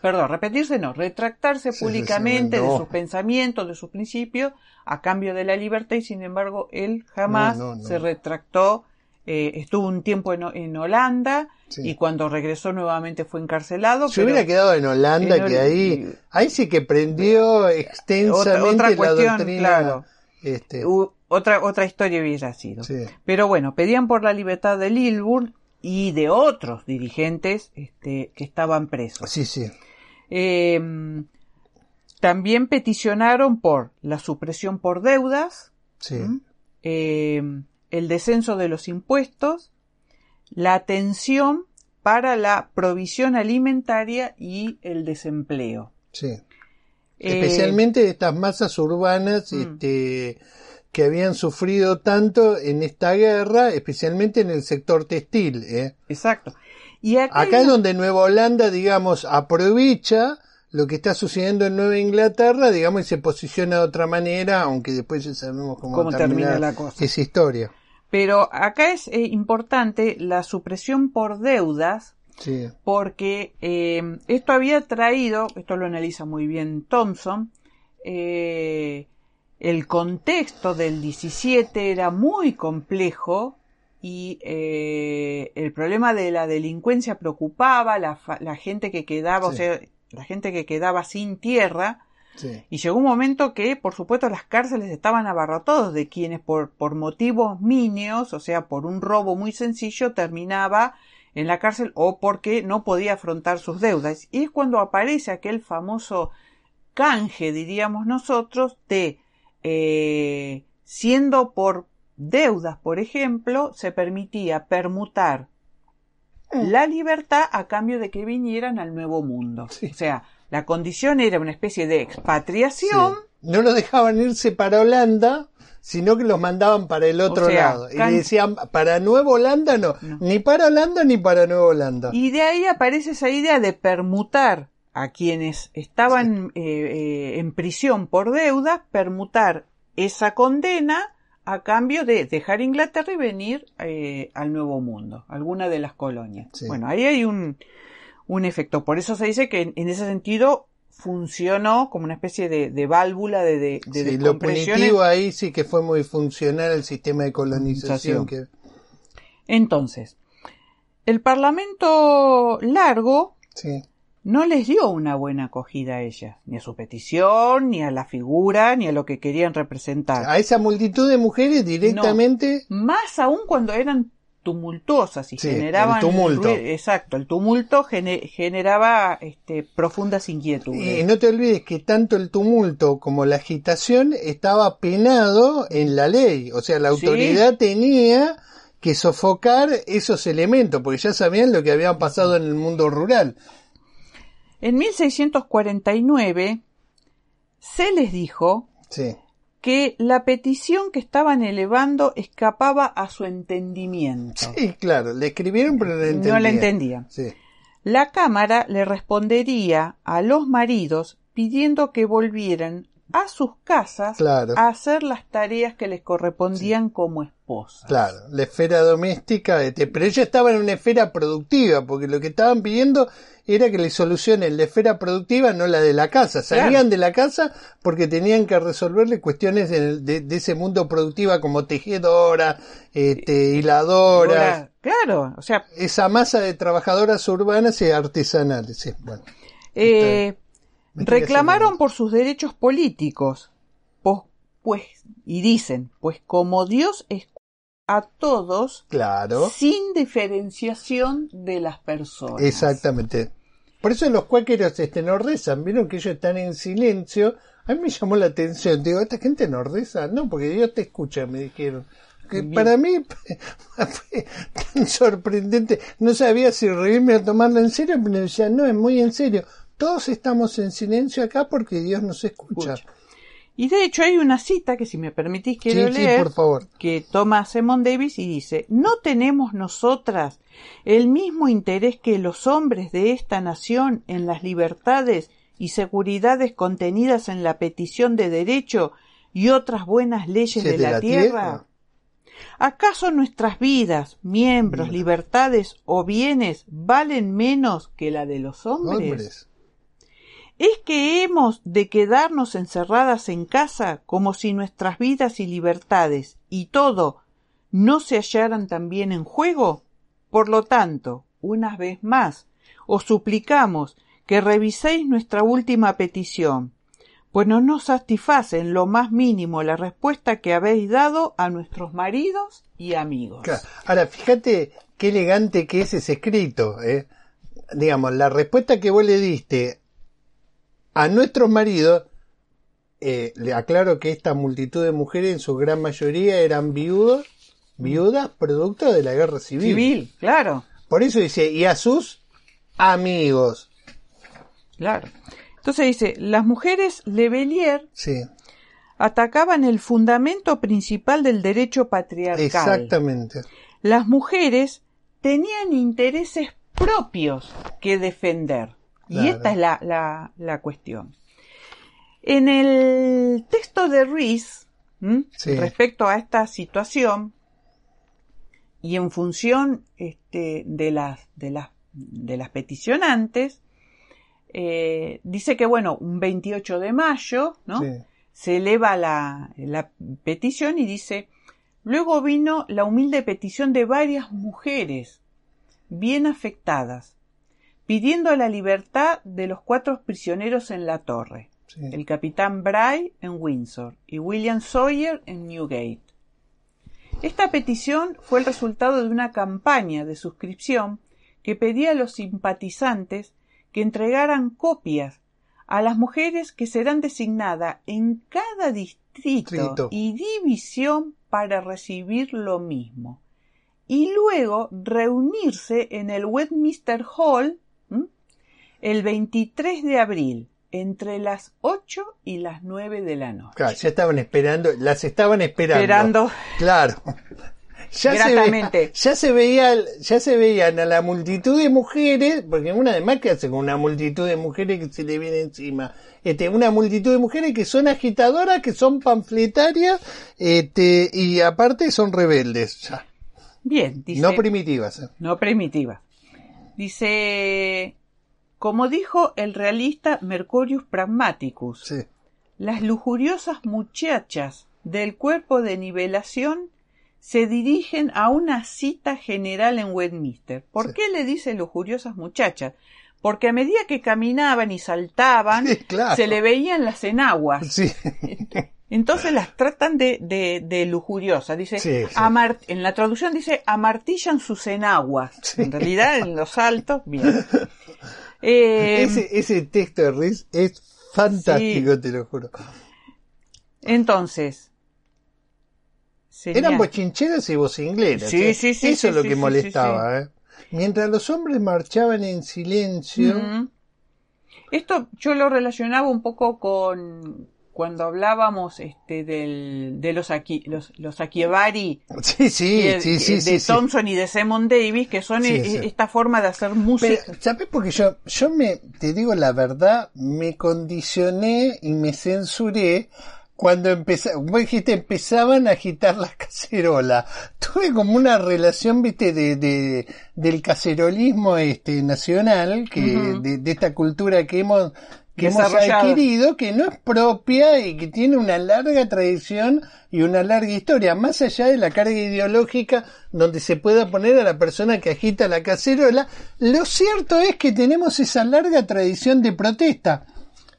perdón, arrepentirse no, retractarse públicamente de sus pensamientos, de sus principios, a cambio de la libertad y sin embargo él jamás se retractó eh, estuvo un tiempo en, Holanda y cuando regresó nuevamente fue encarcelado. Se hubiera quedado en Holanda, que ahí, ahí sí que prendió extensamente otra, cuestión, la Claro. Este. otra, otra historia hubiera sido. Pero bueno, pedían por la libertad de Lilburn y de otros dirigentes este, que estaban presos. Sí, sí. Em, también peticionaron por la supresión por deudas. Sí el descenso de los impuestos, la atención para la provisión alimentaria y el desempleo. Sí. Eh, Especialmente estas masas urbanas mm. este, que habían sufrido tanto en esta guerra, especialmente en el sector textil. ¿eh? Exacto. Y acá, es donde Nueva Holanda, digamos, aprovecha lo que está sucediendo en Nueva Inglaterra, digamos, y se posiciona de otra manera, aunque después ya sabemos cómo, termina, la cosa. esa historia. Pero acá es eh, importante la supresión por deudas, porque eh, esto había traído, esto lo analiza muy bien Thompson, eh, el contexto del 17 era muy complejo y el problema de la delincuencia preocupaba, la, la gente que quedaba, o sea, la gente que quedaba sin tierra, y llegó un momento que, por supuesto, las cárceles estaban abarrotadas de quienes por, por motivos minios, o sea, por un robo muy sencillo, terminaba en la cárcel o porque no podía afrontar sus deudas. Y es cuando aparece aquel famoso canje, diríamos nosotros, de eh, siendo por deudas, por ejemplo, se permitía permutar mm. la libertad a cambio de que vinieran al nuevo mundo. O sea, la condición era una especie de expatriación. No los dejaban irse para Holanda, sino que los mandaban para el otro lado. Y le decían, para Nueva Holanda no, ni para Holanda ni para Nueva Holanda. Y de ahí aparece esa idea de permutar a quienes estaban eh, eh, en prisión por deuda, permutar esa condena a cambio de dejar Inglaterra y venir eh, al Nuevo Mundo, alguna de las colonias. Bueno, ahí hay un, un efecto. Por eso se dice que en, en ese sentido funcionó como una especie de, de válvula de, de, de Sí, lo punitivo ahí sí que fue muy funcional el sistema de colonización. Que... Entonces, el Parlamento largo Sí, no les dio una buena acogida a ellas, ni a su petición, ni a la figura, ni a lo que querían representar. a esa multitud de mujeres directamente. Más aún cuando eran tumultuosas y Sí, generaban el tumulto. exacto, el tumulto gene- generaba este, profundas inquietudes. Y no te olvides que tanto el tumulto como la agitación estaba penado en la ley. O sea, la Sí. autoridad tenía que sofocar esos elementos, porque ya sabían lo que había pasado en el mundo rural. En 1649 se les dijo Sí, que la petición que estaban elevando escapaba a su entendimiento. sí claro, le escribieron pero no entendían. No la entendían. Sí, La Cámara le respondería a los maridos pidiendo que volvieran a sus casas Claro. a hacer las tareas que les correspondían como esposas. claro, la esfera doméstica, este, pero ellos estaban en una esfera productiva, porque lo que estaban pidiendo era que le solucionen la esfera productiva, no la de la casa. Salían Claro. de la casa porque tenían que resolverle cuestiones de, de- de ese mundo productiva como tejedora, este, hiladora, Ahora, claro, o sea, esa masa de trabajadoras urbanas y artesanales. Sí, bueno. eh, estoy reclamaron por sus derechos políticos, po- pues, y dicen, pues como Dios escucha a todos Claro, sin diferenciación de las personas. exactamente. Por eso los cuáqueros este, no rezan, vieron que ellos están en silencio. A mí me llamó la atención, digo, ¿esta gente no reza? No, porque Dios te escucha, me dijeron. Que Bien. para mí fue tan sorprendente. No sabía si reírme o tomarlo en serio, pero decía, no, es muy en serio. Todos estamos en silencio acá porque Dios nos escucha. Escucha. Y de hecho hay una cita que si me permitís quiero Sí, sí, leer por favor. que toma Simon Davis y dice ¿No tenemos nosotras el mismo interés que los hombres de esta nación en las libertades y seguridades contenidas en la petición de derecho y otras buenas leyes de, la, tierra? ¿Acaso nuestras vidas, miembros, Mira. libertades o bienes valen menos que la de los hombres? Hombres. ¿Es que hemos de quedarnos encerradas en casa como si nuestras vidas y libertades y todo no se hallaran también en juego? Por lo tanto, una vez más, os suplicamos que reviséis nuestra última petición, pues no nos satisface en lo más mínimo la respuesta que habéis dado a nuestros maridos y amigos. Ahora, fíjate qué elegante que es ese escrito. ¿eh? Digamos, la respuesta que vos le diste a nuestros maridos, eh, le aclaro que esta multitud de mujeres en su gran mayoría eran viudos, viudas producto de la guerra civil. Civil, claro, Por eso dice, y a sus amigos. claro. Entonces dice, las mujeres Lebelier Sí, atacaban el fundamento principal del derecho patriarcal. exactamente. Las mujeres tenían intereses propios que defender. Y esta es la, la- la cuestión. En el texto de. Sí. respecto a esta situación, y en función este, de, las, de, las, de las peticionantes, eh, dice que, bueno, un 28 de mayo, ¿no? Sí. se eleva la, la petición y dice, luego vino la humilde petición de varias mujeres bien afectadas, pidiendo la libertad de los cuatro prisioneros en la torre, sí. el capitán Bray en Windsor y William Sawyer en Newgate. Esta petición fue el resultado de una campaña de suscripción que pedía a los simpatizantes que entregaran copias a las mujeres que serán designadas en cada distrito y división para recibir lo mismo. Y luego reunirse en el Westminster Hall. El 23 de abril, entre las 8 y las 9 de la noche. Claro, ya estaban esperando, las estaban esperando. Esperando. Claro. Ya se, Gratamente. veía, ya se veía, ya se veían a la multitud de mujeres, porque una además que hace con una multitud de mujeres que se le viene encima, este, una multitud de mujeres que son agitadoras, que son panfletarias, este, y aparte son rebeldes, ya. Bien, dice. no primitivas. ¿eh? no primitiva. Dice, Como dijo el realista Mercurius Pragmaticus, Sí. las lujuriosas muchachas del cuerpo de nivelación se dirigen a una cita general en Westminster. ¿Por Sí. qué le dice lujuriosas muchachas? Porque a medida que caminaban y saltaban, Sí, claro. se le veían las enaguas. Sí. Entonces las tratan de, de, de lujuriosas. Dice, Sí, sí. amar- en la traducción dice, amartillan sus enaguas. Sí. En realidad, en los saltos, bien. Eh, ese, ese texto de Riz es fantástico, te lo juro. Entonces. sería- Eran bochincheras y vocingleras. Sí, ¿eh? sí, sí, Eso es lo que molestaba. ¿eh? Mientras los hombres marchaban en silencio. Esto yo lo relacionaba un poco con cuando hablábamos este del, de los aquí los, los Akiebari Sí, sí, sí, sí, de sí, sí. Thompson y de Simon Davis que son Sí, e- sí. esta forma de hacer música Pero, ¿sabes? Porque yo, yo me, te digo la verdad, me condicioné y me censuré cuando empezó, vos dijiste, empezaban a agitar las cacerolas. Tuve como una relación, viste, de, de, del cacerolismo este, nacional, que, de, de esta cultura que hemos, que hemos adquirido, que no es propia y que tiene una larga tradición y una larga historia, más allá de la carga ideológica donde se pueda poner a la persona que agita la cacerola, lo cierto es que tenemos esa larga tradición de protesta.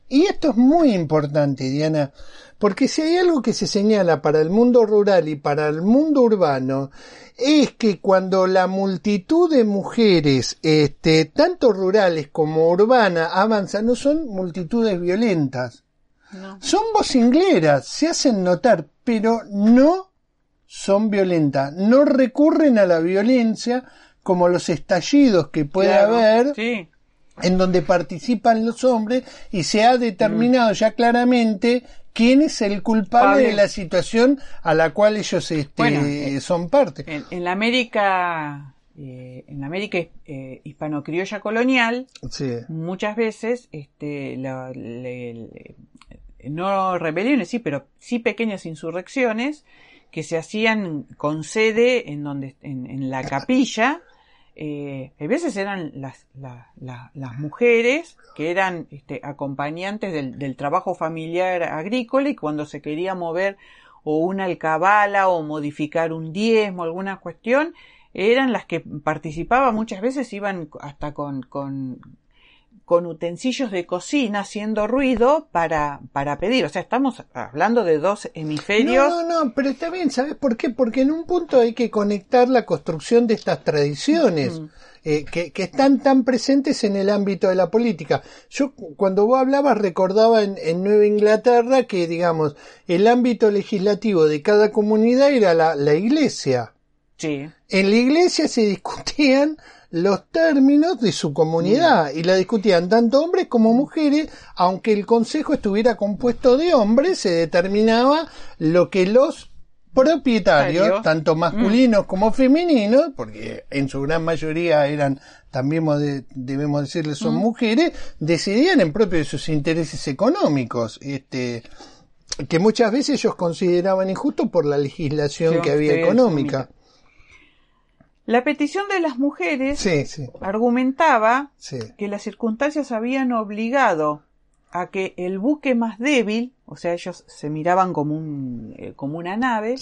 Y esto es muy importante, Diana, porque si hay algo que se señala para el mundo rural y para el mundo urbano, es que cuando la multitud de mujeres, este, tanto rurales como urbanas, avanzan, no son multitudes violentas. No. Son vocingleras, se hacen notar, pero no son violentas. No recurren a la violencia como los estallidos que puede Claro, haber sí. en donde participan los hombres y se ha determinado ya claramente quién es el culpable de la situación a la cual ellos este, Bueno, eh, son parte. en, en la América eh, en la América eh, hispano-criolla colonial Sí. muchas veces este la- le- le- no rebeliones sí pero sí pequeñas insurrecciones que se hacían con sede en donde en, en la capilla eh, a veces eran las, la- la- las mujeres que eran este, acompañantes del, del trabajo familiar agrícola y cuando se quería mover o una alcabala o modificar un diezmo, alguna cuestión, eran las que participaban muchas veces, iban hasta con, con, con utensilios de cocina haciendo ruido para, para pedir. O sea, estamos hablando de dos hemisferios. No, no, no, pero está bien, ¿sabes por qué? Porque en un punto hay que conectar la construcción de estas tradiciones. Mm. eh, que, que están tan presentes en el ámbito de la política. Yo cu- cuando vos hablabas recordaba en, en Nueva Inglaterra que, digamos, el ámbito legislativo de cada comunidad era la, la iglesia. Sí. En la iglesia se discutían los términos de su comunidad. Y la discutían tanto hombres como mujeres, aunque el consejo estuviera compuesto de hombres, se determinaba lo que los propietarios, tanto masculinos como femeninos, porque en su gran mayoría eran, también debemos decirle, son mujeres, decidían en propio de sus intereses económicos, este, que muchas veces ellos consideraban injusto por la legislación Sí, que había económica. La petición de las mujeres Sí, sí, argumentaba sí. que las circunstancias habían obligado a que el buque más débil, o sea, ellos se miraban como un eh, como una nave,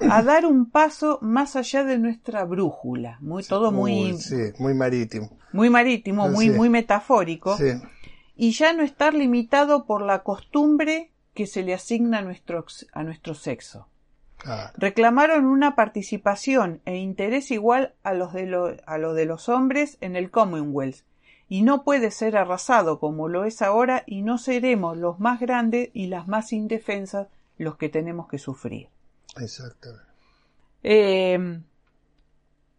a dar un paso más allá de nuestra brújula, muy todo muy muy marítimo. muy marítimo, muy muy metafórico, y ya no estar limitado por la costumbre que se le asigna a nuestro a nuestro sexo. Reclamaron una participación e interés igual a los de, lo- a los de los hombres en el Commonwealth, y no puede ser arrasado como lo es ahora, y no seremos los más grandes y las más indefensas los que tenemos que sufrir. Exactamente. Eh,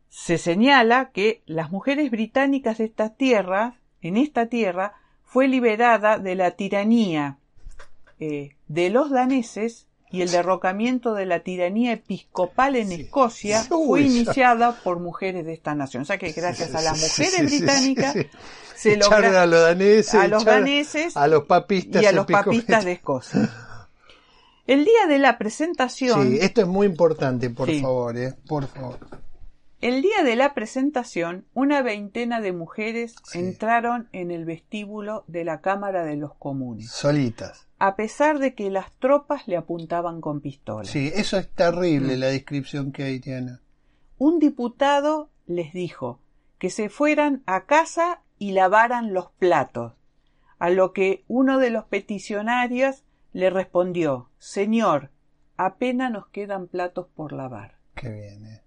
se señala que las mujeres británicas de esta tierra, en esta tierra, fue liberada de la tiranía eh, de los daneses y el derrocamiento de la tiranía episcopal en Sí. Escocia fue iniciada por mujeres de esta nación. O sea que gracias a las Sí, sí, mujeres británicas se logra a los daneses, a los daneses a los papistas y a los papistas de Escocia. El día de la presentación Sí, esto es muy importante, por favor, eh, por favor. El día de la presentación, una veintena de mujeres entraron en el vestíbulo de la Cámara de los Comunes, Solitas. A pesar de que las tropas le apuntaban con pistolas. Sí, eso es terrible la descripción que hay, Diana. Un diputado les dijo que se fueran a casa y lavaran los platos, a lo que uno de los peticionarios le respondió Señor, apenas nos quedan platos por lavar. Qué bien, eh.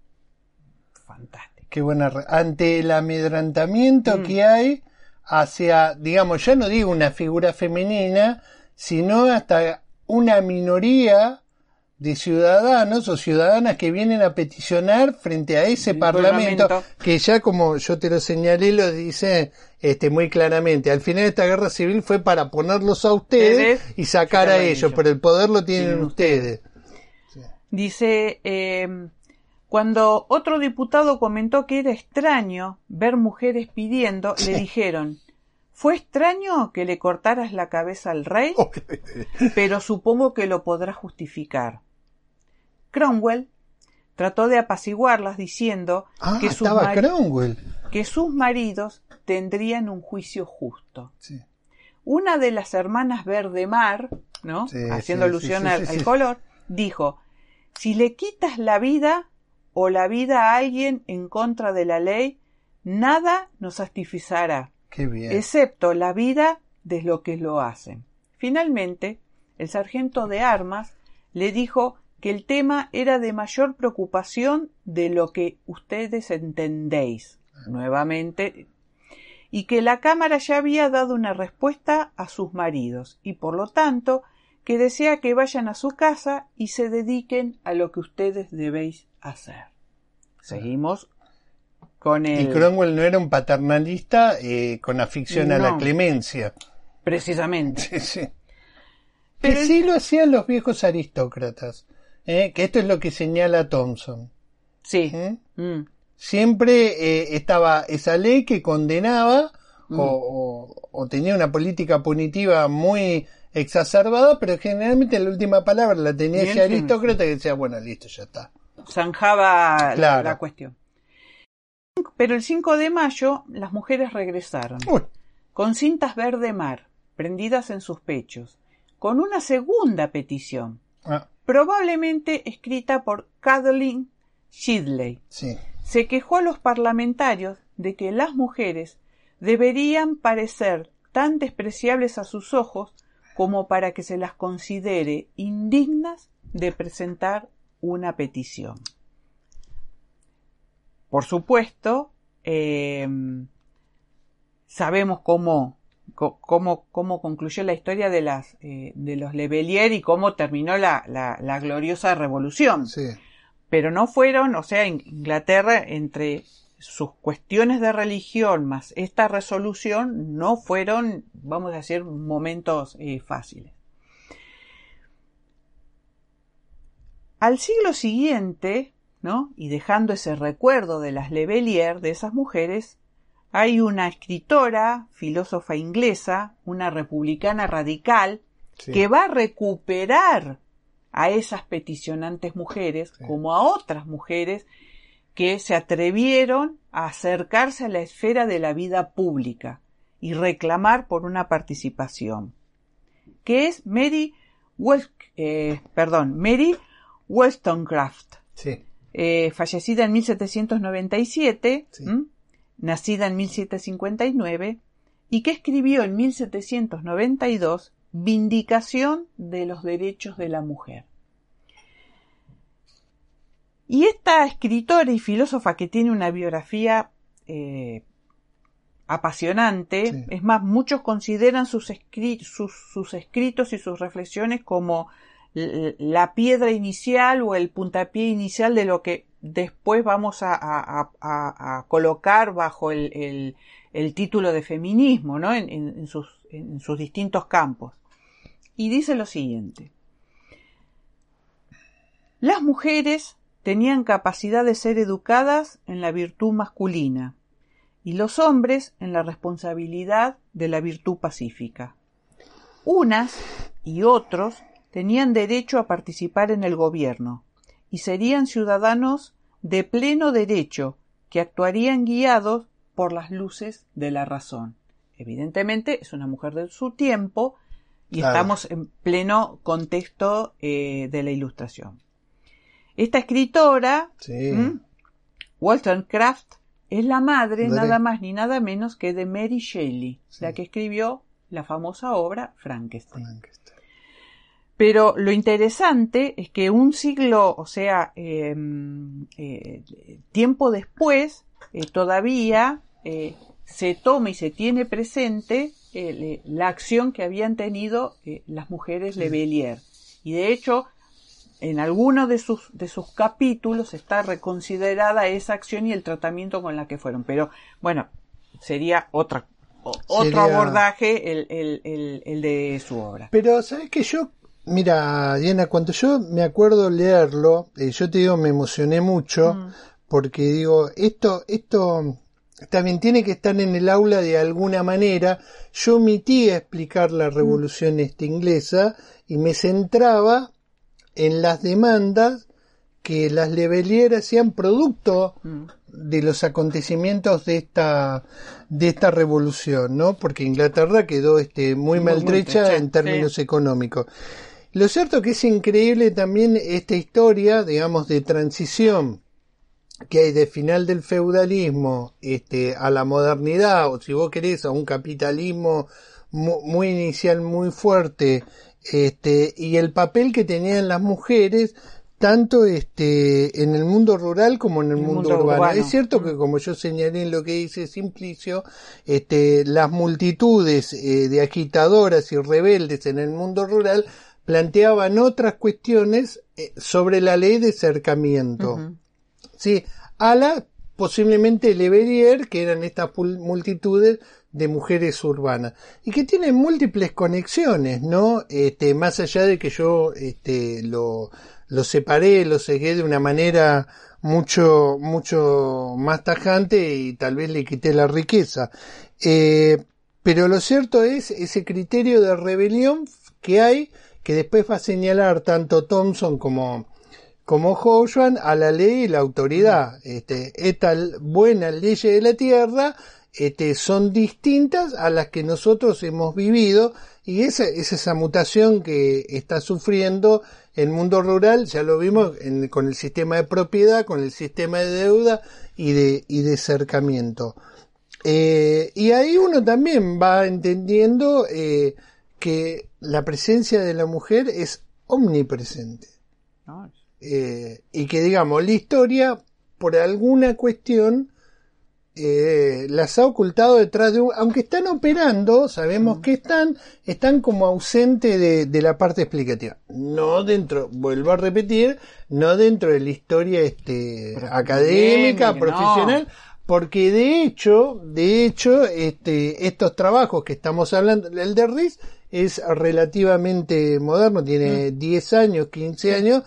Fantástico. Qué buena. Ante el amedrentamiento Mm. que hay hacia, digamos, ya no digo una figura femenina, sino hasta una minoría de ciudadanos o ciudadanas que vienen a peticionar frente a ese parlamento, parlamento. que ya como yo te lo señalé lo dice este muy claramente. Al final de esta guerra civil fue para ponerlos a ustedes Ustedes, y sacar a ellos ellos. pero el poder lo tienen Tienen ustedes. Dice, eh, cuando otro diputado comentó que era extraño ver mujeres pidiendo, le dijeron, ¿fue extraño que le cortaras la cabeza al rey? Pero supongo que lo podrá justificar. Cromwell trató de apaciguarlas diciendo ah que, sus que sus maridos tendrían un juicio justo. Sí. Una de las hermanas Verdemar, ¿no? Sí, Haciendo sí, alusión al, color, dijo, si le quitas la vida o la vida a alguien en contra de la ley, nada nos satisfará, bien excepto la vida de los que lo hacen. Finalmente, el sargento de armas le dijo que el tema era de mayor preocupación de lo que ustedes entendéis. Nuevamente, y que la Cámara ya había dado una respuesta a sus maridos y por lo tanto que desea que vayan a su casa y se dediquen a lo que ustedes debéis hacer. Seguimos con el... Y Cromwell no era un paternalista eh, con afición a la clemencia. Precisamente. Sí, sí. Pero que sí lo hacían los viejos aristócratas. ¿eh? Que esto es lo que señala Thompson. Sí. ¿eh? Mm. Siempre estaba esa ley que condenaba Mm. o, o- o tenía una política punitiva muy exacerbada, pero generalmente la última palabra la tenía ese aristócrata que decía, bueno, listo, ya está. Zanjaba la cuestión. Pero el 5 de mayo las mujeres regresaron. Uy, con cintas verde mar prendidas en sus pechos, con una segunda petición, ah, probablemente escrita por Kathleen Shidley. sí. Se quejó a los parlamentarios de que las mujeres deberían parecer tan despreciables a sus ojos como para que se las considere indignas de presentar una petición. Por supuesto, eh, sabemos cómo, cómo, cómo concluyó la historia de, las, eh, de los Levelier y cómo terminó la, la- la gloriosa revolución. Sí. Pero no fueron, o sea, en Inglaterra, entre sus cuestiones de religión más esta resolución, no fueron, vamos a decir, momentos eh, fáciles. Al siglo siguiente, ¿no? Y dejando ese recuerdo de las Levelier, de esas mujeres, hay una escritora, filósofa inglesa, una republicana radical, sí. que va a recuperar a esas peticionantes mujeres Sí. como a otras mujeres que se atrevieron a acercarse a la esfera de la vida pública y reclamar por una participación, que es Mary, eh, perdón, Mary Wollstonecraft, Sí. Eh, fallecida en 1797, Sí. ¿m? nacida en 1759, y que escribió en 1792 Vindicación de los Derechos de la Mujer. Y esta escritora y filósofa que tiene una biografía eh, apasionante, Sí. es más, muchos consideran sus, escri- sus, sus escritos y sus reflexiones como la piedra inicial o el puntapié inicial de lo que después vamos a, colocar bajo el, título de feminismo, ¿no? En sus distintos campos. Y dice lo siguiente. Las mujeres tenían capacidad de ser educadas en la virtud masculina y los hombres en la responsabilidad de la virtud pacífica. Unas y otros tenían derecho a participar en el gobierno y serían ciudadanos de pleno derecho que actuarían guiados por las luces de la razón. Evidentemente es una mujer de su tiempo y Claro. estamos en pleno contexto eh, de la ilustración. Esta escritora, Sí. ¿m? Wollstonecraft, es la madre Dale. nada más ni nada menos que de Mary Shelley, Sí. la que escribió la famosa obra Frankenstein. Frankenstein. Pero lo interesante es que un siglo, o sea, eh, eh, tiempo después, eh, todavía eh, se toma y se tiene presente le- la acción que habían tenido las mujeres Sí. Le Bellier. Y de hecho, en algunos de sus, de sus capítulos está reconsiderada esa acción y el tratamiento con la que fueron. Pero bueno, sería otra, otro Sería- abordaje el, el- el- el de su obra. Pero, ¿sabes que Yo, mira, Diana, cuando yo me acuerdo leerlo, eh, yo te digo, me emocioné mucho, Mm. porque digo, esto, esto también tiene que estar en el aula de alguna manera. Yo omití explicar la revolución este inglesa y me centraba en las demandas que las Lebelier hacían producto Mm. de los acontecimientos de esta de esta revolución, ¿no? Porque Inglaterra quedó este muy, Muy maltrecha maltrecha, en términos económicos. Lo cierto que es increíble también esta historia, digamos, de transición que hay de final del feudalismo este, a la modernidad, o si vos querés, a un capitalismo mu- muy inicial, muy fuerte, este, y el papel que tenían las mujeres, tanto este, en el mundo rural como en el, mundo, mundo urbano. urbano. Es cierto que, como yo señalé en lo que dice Simplicio, este, las multitudes eh, de agitadoras y rebeldes en el mundo rural planteaban otras cuestiones eh, sobre la ley de cercamiento. Sí, a la posiblemente Leverrier, que eran estas multitudes de mujeres urbanas y que tienen múltiples conexiones, ¿no? Este, más allá de que yo este, lo, lo separé, lo cegué de una manera mucho, mucho más tajante y tal vez le quité la riqueza. Eh, pero lo cierto es ese criterio de rebelión que hay, que después va a señalar tanto Thompson como, como a la ley y la autoridad. Este, estas buenas leyes de la tierra este, son distintas a las que nosotros hemos vivido y esa es esa mutación que está sufriendo el mundo rural, ya lo vimos en- con el sistema de propiedad, con el sistema de deuda y de, y de cercamiento. Eh, y ahí uno también va entendiendo eh, que la presencia de la mujer es omnipresente. Eh, y que digamos, la historia, por alguna cuestión, eh, las ha ocultado detrás de un... Aunque están operando, sabemos que están, están como ausentes de, de la parte explicativa. No dentro, vuelvo a repetir, no dentro de la historia este, Pero académica, académica, profesional, porque de hecho, de hecho, este, estos trabajos que estamos hablando, el de Riz es relativamente moderno, tiene 10 años, 15 años,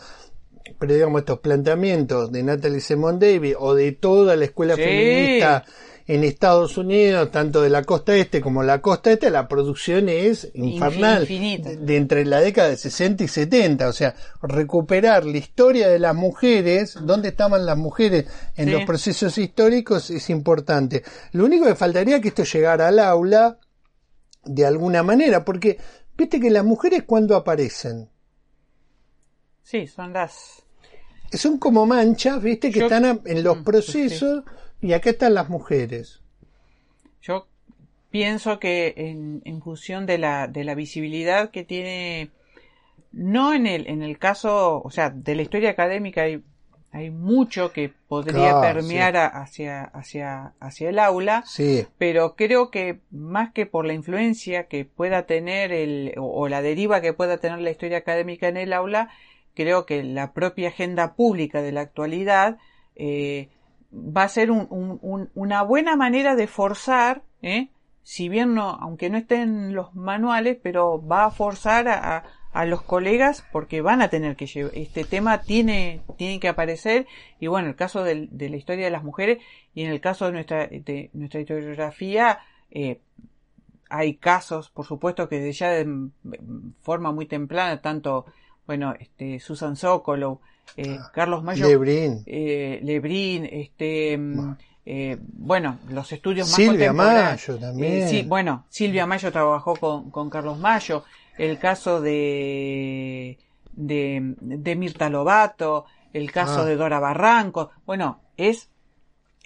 pero digamos estos planteamientos de Natalie Simon Davis o de toda la escuela Sí. feminista en Estados Unidos, tanto de la costa este como la costa este, la producción es infernal. Infinita. De, de entre la década de 60 y 70, o sea, recuperar la historia de las mujeres, dónde estaban las mujeres en Sí. los procesos históricos es importante. Lo único que faltaría es que esto llegara al aula de alguna manera, porque viste que las mujeres cuando aparecen, Sí, son las... son como manchas, viste, que Yo- están en los Mm, procesos y acá están las mujeres. Yo pienso que en, en función de la, de la visibilidad que tiene, no en el, en el caso, o sea, de la historia académica hay, hay mucho que podría Claro, permear hacia, hacia, hacia el aula, Sí, pero creo que más que por la influencia que pueda tener el, o, o la deriva que pueda tener la historia académica en el aula, creo que la propia agenda pública de la actualidad eh, va a ser un- un- un- una buena manera de forzar, ¿eh? si bien no, aunque no esté en los manuales, pero va a forzar a, a- a los colegas porque van a tener que llevar, este tema tiene, tiene que aparecer, y bueno, el caso del- de la historia de las mujeres, y en el caso de nuestra, de nuestra historiografía, eh, hay casos, por supuesto, que ya de mm, forma muy temprana, tanto bueno, este, Susan Sokolow, eh, Ah, Carlos Mayo, Lebrín. eh, Lebrín, este, mm, eh, bueno, los estudios más Silvia contemporáneos. Mayo también. Eh, sí, bueno, Silvia Mayo trabajó con, con Carlos Mayo, el caso de, de, de Mirta Lobato, el caso Ah. de Dora Barranco, bueno, es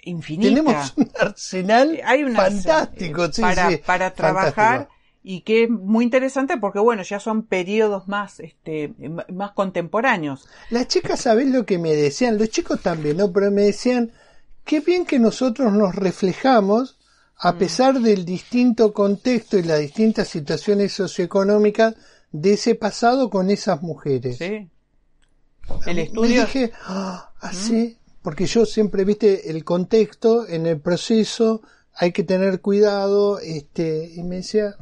infinita. Tenemos un arsenal hay una fantástico, sí, para, sí, para trabajar fantástico. y que es muy interesante porque bueno ya son periodos más este más contemporáneos Las chicas, ¿sabés lo que me decían? Los chicos también, ¿no? Pero me decían, qué bien que nosotros nos reflejamos a Mm. pesar del distinto contexto y las distintas situaciones socioeconómicas de ese pasado con esas mujeres. sí el Me estudio dije, ah, así, porque yo siempre, viste, el contexto en el proceso, hay que tener cuidado, este, y me decía,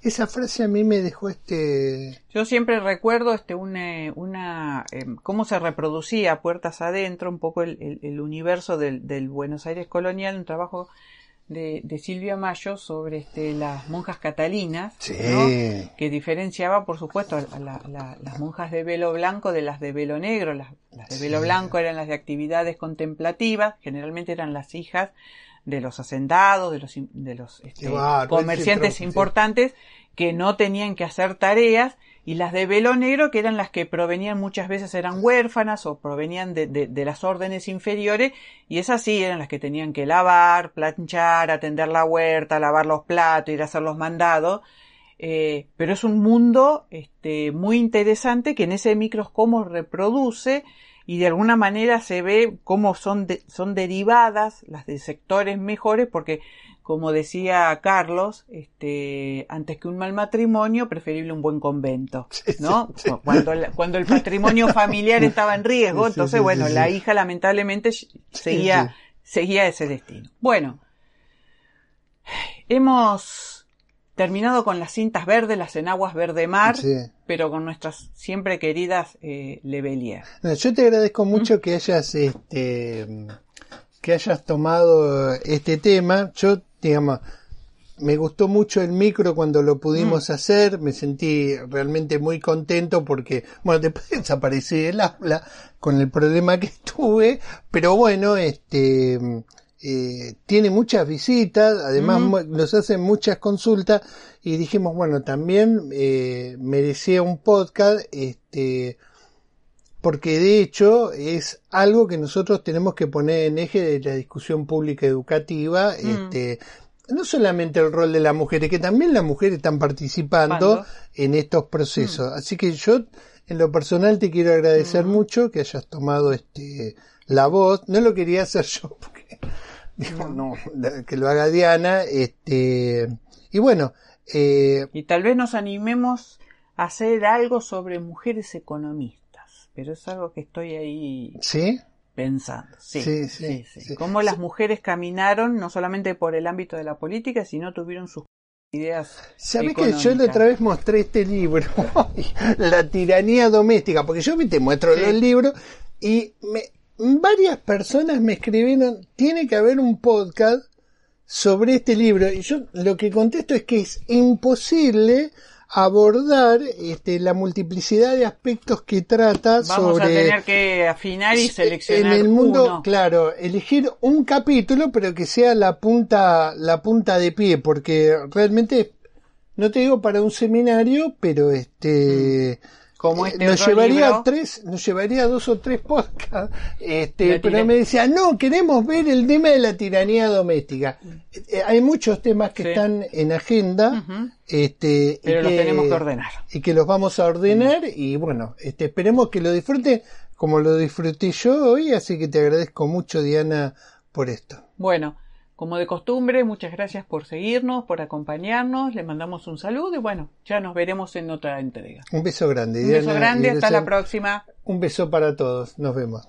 esa frase a mí me dejó este, yo siempre recuerdo este una, una em, cómo se reproducía puertas adentro un poco el, el- el universo del, del Buenos Aires colonial un trabajo de, de Silvia Mayo sobre este las monjas catalinas sí, ¿no? que diferenciaba, por supuesto, a la- la- las monjas de velo blanco de las de velo negro. Las, las de velo Sí. blanco eran las de actividades contemplativas, generalmente eran las hijas de los hacendados, de los, de los este, comerciantes importantes que no tenían que hacer tareas y las de velo negro que eran las que provenían muchas veces eran huérfanas o provenían de, de- de las órdenes inferiores y esas sí eran las que tenían que lavar, planchar, atender la huerta, lavar los platos, ir a hacer los mandados. Eh, pero es un mundo este, muy interesante que en ese microscopio reproduce y de alguna manera se ve cómo son, de- son derivadas las de sectores mejores porque como decía Carlos, este, antes que un mal matrimonio, preferible un buen convento, ¿no? sí, sí. Cuando, el patrimonio familiar estaba en riesgo, entonces, bueno, la hija lamentablemente seguía, seguía ese destino. Bueno, hemos terminado con las cintas verdes, las enaguas verde mar, pero con nuestras siempre queridas eh, Lebelier. No, yo te agradezco mucho que hayas este que hayas tomado este tema. Yo, digamos, me gustó mucho el micro cuando lo pudimos hacer, me sentí realmente muy contento porque, bueno, después desaparecí del aula con el problema que tuve, pero bueno, este eh, tiene muchas visitas, además nos hacen muchas consultas y dijimos, bueno, también eh, merecía un podcast, este, porque de hecho es algo que nosotros tenemos que poner en eje de la discusión pública educativa, Mm. este, no solamente el rol de las mujeres, que también las mujeres están participando Pando. en estos procesos. Así que yo, en lo personal, te quiero agradecer mucho que hayas tomado este la voz. No lo quería hacer yo, porque digo, no, que lo haga Diana. Este, y bueno, eh, Y tal vez nos animemos a hacer algo sobre mujeres economistas, pero es algo que estoy ahí ¿sí? pensando. Sí, Sí, sí, sí, sí. sí. Cómo las mujeres caminaron no solamente por el ámbito de la política, sino tuvieron sus ideas. ¿Sabés que yo la otra vez mostré este libro? la tiranía doméstica, porque yo te muestro Sí. los libros y me, varias personas me escribieron, tiene que haber un podcast sobre este libro. Y yo lo que contesto es que es imposible abordar este, la multiplicidad de aspectos que trata Vamos sobre a tener que afinar y seleccionar en el mundo, uno. claro, elegir un capítulo, pero que sea la punta, la punta de pie, porque realmente, no te digo para un seminario, pero este, Como eh, este nos otro llevaría libro. tres, nos llevaría dos o tres podcasts, este, pero me decía, no, queremos ver el tema de la tiranía doméstica. Eh, hay muchos temas que Sí. están en agenda, este, y Pero los tenemos que ordenar. y que los vamos a ordenar y bueno, este, esperemos que lo disfruten como lo disfruté yo hoy, así que te agradezco mucho Diana por esto. Bueno, como de costumbre, muchas gracias por seguirnos, por acompañarnos. Le mandamos un saludo y bueno, ya nos veremos en otra entrega. Un beso grande. Un beso Diana, grande, hasta la próxima. Un beso para todos, nos vemos.